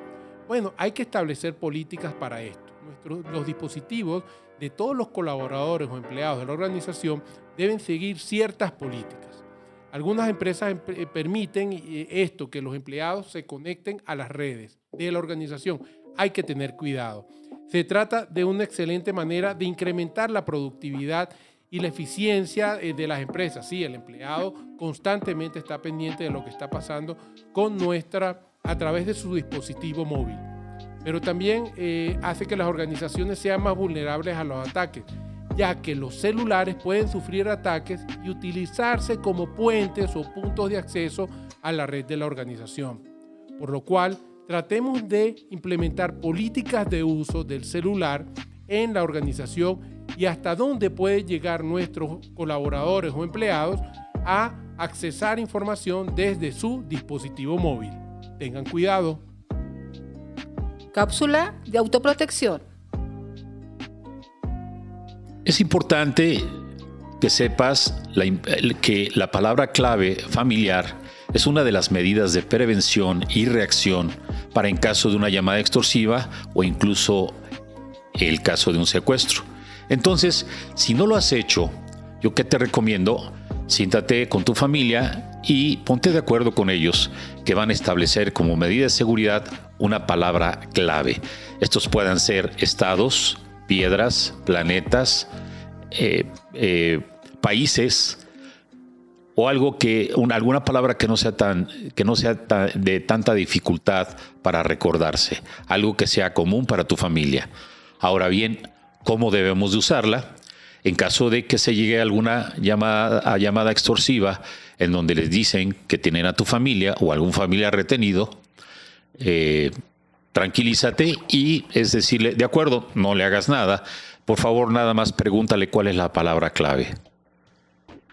Bueno, hay que establecer políticas para esto. Los dispositivos de todos los colaboradores o empleados de la organización deben seguir ciertas políticas. Algunas empresas em- eh, permiten eh, esto, que los empleados se conecten a las redes de la organización. Hay que tener cuidado. Se trata de una excelente manera de incrementar la productividad y la eficiencia eh, de las empresas. Sí, el empleado constantemente está pendiente de lo que está pasando con nuestra, a través de su dispositivo móvil. Pero también eh, hace que las organizaciones sean más vulnerables a los ataques, ya que los celulares pueden sufrir ataques y utilizarse como puentes o puntos de acceso a la red de la organización. Por lo cual, tratemos de implementar políticas de uso del celular en la organización y hasta dónde pueden llegar nuestros colaboradores o empleados a accesar información desde su dispositivo móvil. Tengan cuidado. Cápsula de autoprotección. Es importante que sepas que la palabra clave familiar es una de las medidas de prevención y reacción para en caso de una llamada extorsiva o incluso el caso de un secuestro. Entonces, si no lo has hecho, yo que te recomiendo, siéntate con tu familia y ponte de acuerdo con ellos que van a establecer como medida de seguridad una palabra clave. Estos puedan ser estados, piedras, planetas, eh, eh, países o algo que un- alguna palabra que no sea tan que no sea de tanta dificultad para recordarse, algo que sea común para tu familia. Ahora bien, ¿cómo debemos de usarla? En caso de que se llegue a alguna llamada, extorsiva en donde les dicen que tienen a tu familia o algún familiar retenido, eh, tranquilízate y es decirle, de acuerdo, no le hagas nada, por favor nada más pregúntale cuál es la palabra clave.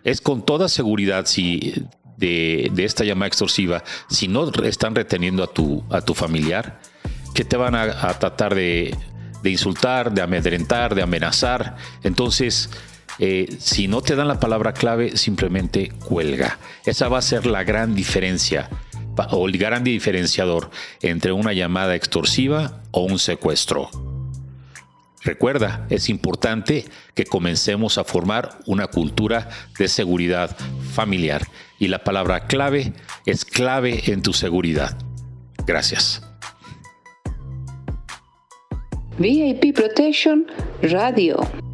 Es con toda seguridad si de, de esta llamada extorsiva, si no están reteniendo a tu, a tu familiar, que te van a, a tratar de, de insultar, de amedrentar, de amenazar. Entonces, eh, si no te dan la palabra clave, simplemente cuelga. Esa va a ser la gran diferencia o el gran diferenciador entre una llamada extorsiva o un secuestro. Recuerda, es importante que comencemos a formar una cultura de seguridad familiar y la palabra clave es clave en tu seguridad. Gracias. VIP Protection Radio.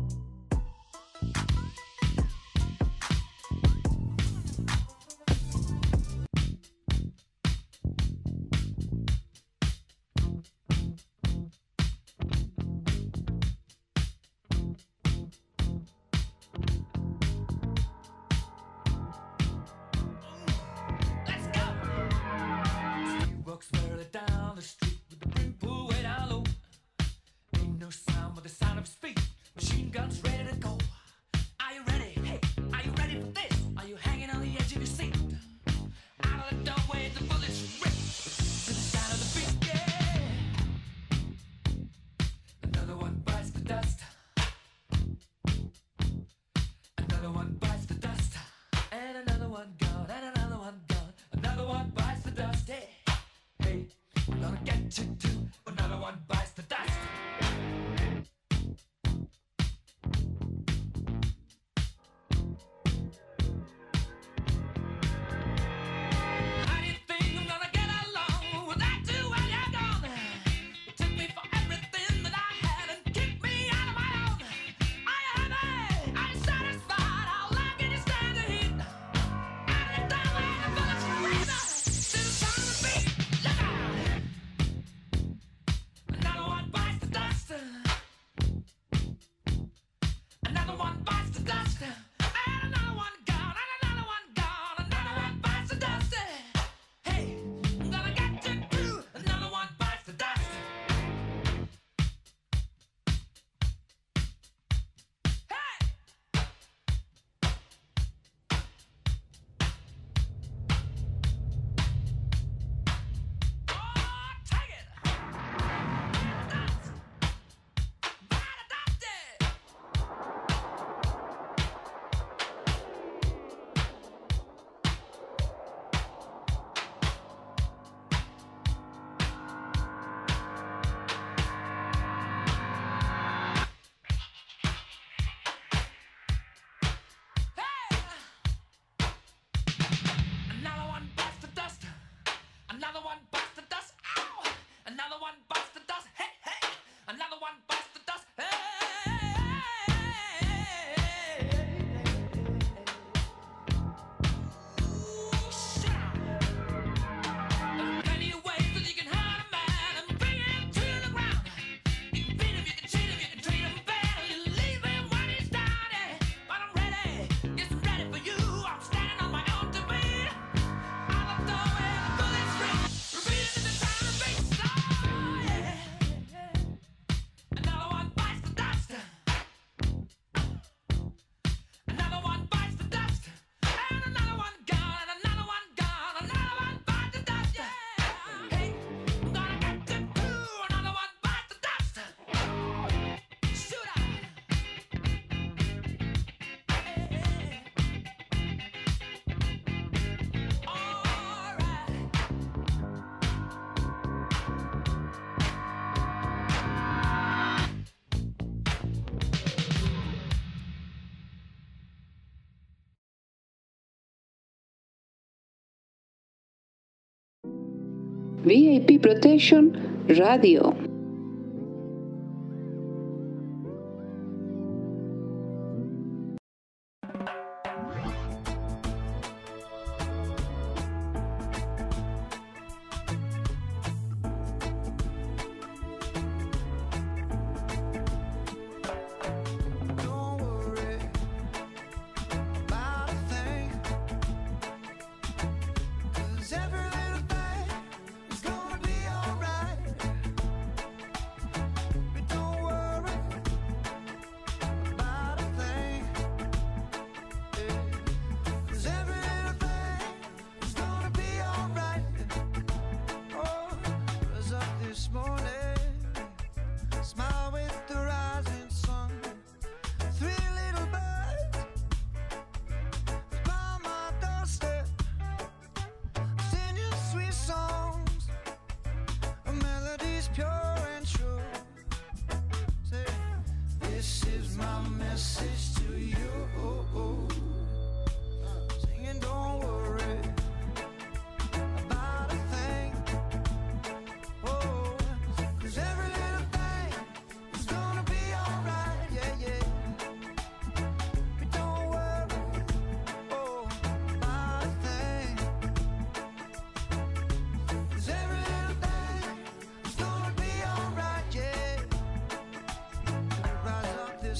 VIP Protection Radio.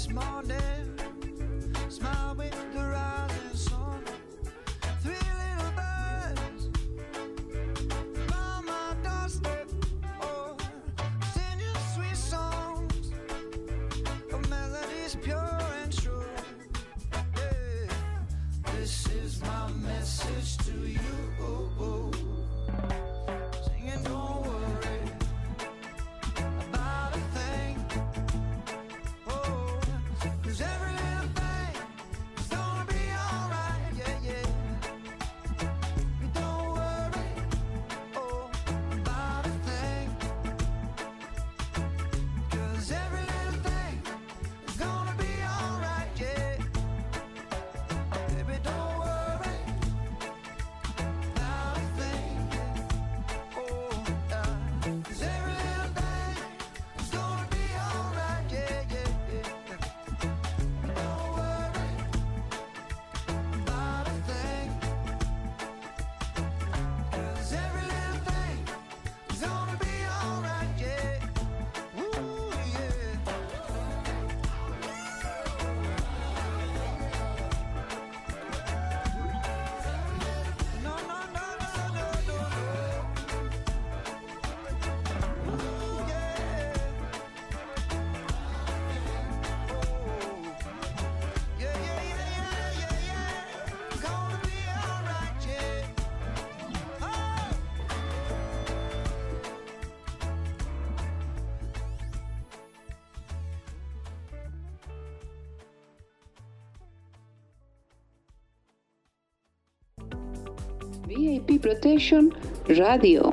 smile. Protection Radio.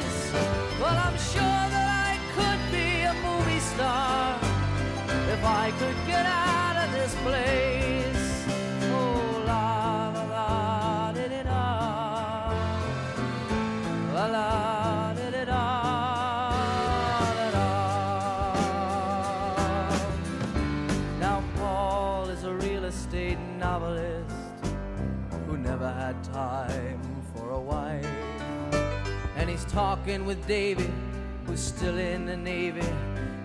I get out of this place. Oh, la la la, did it La la, did it Now, Paul is a real estate novelist who never had time for a wife. And he's talking with David, who's still in the Navy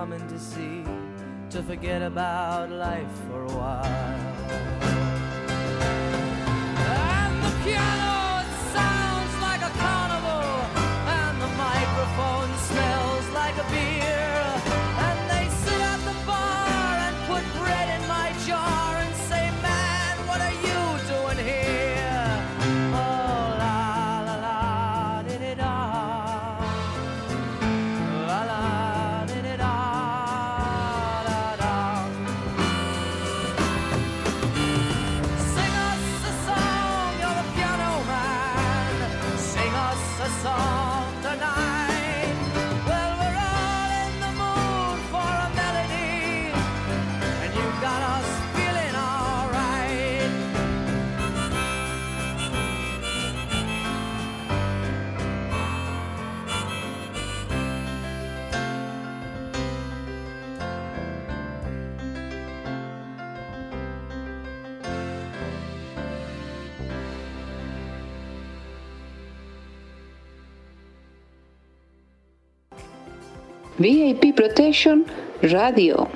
Coming to see to forget about life for a while. VIP Protection Radio.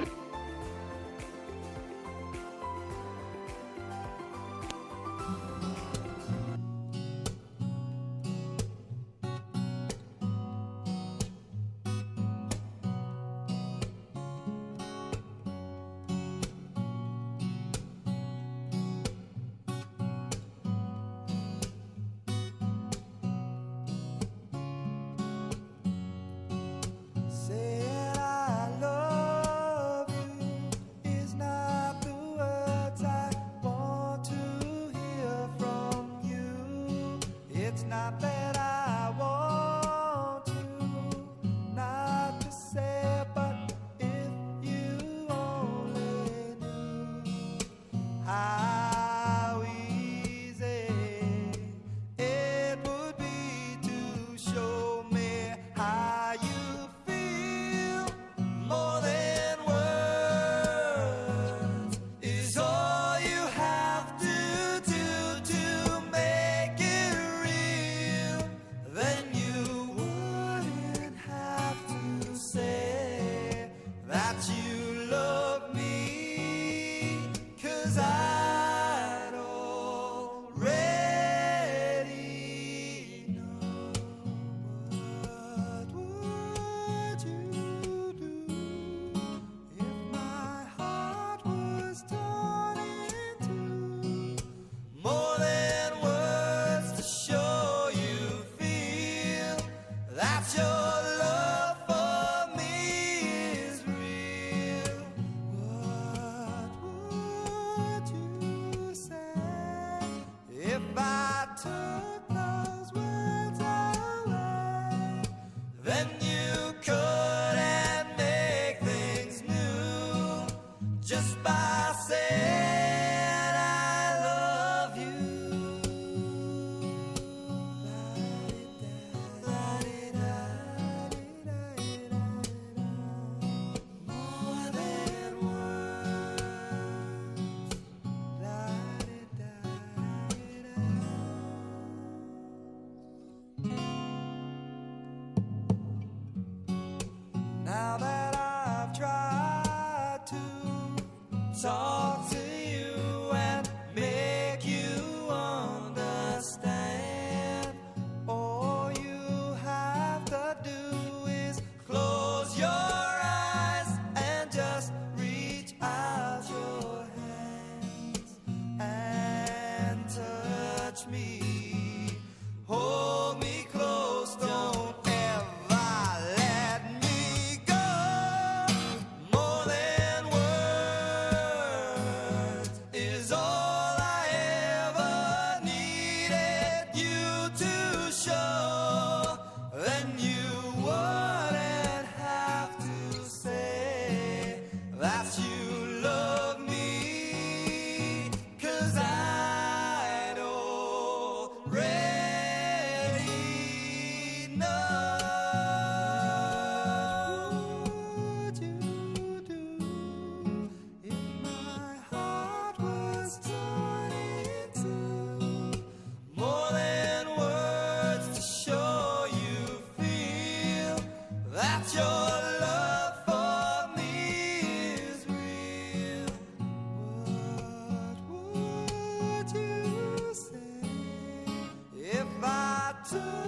to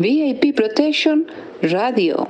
VIP Protection Radio.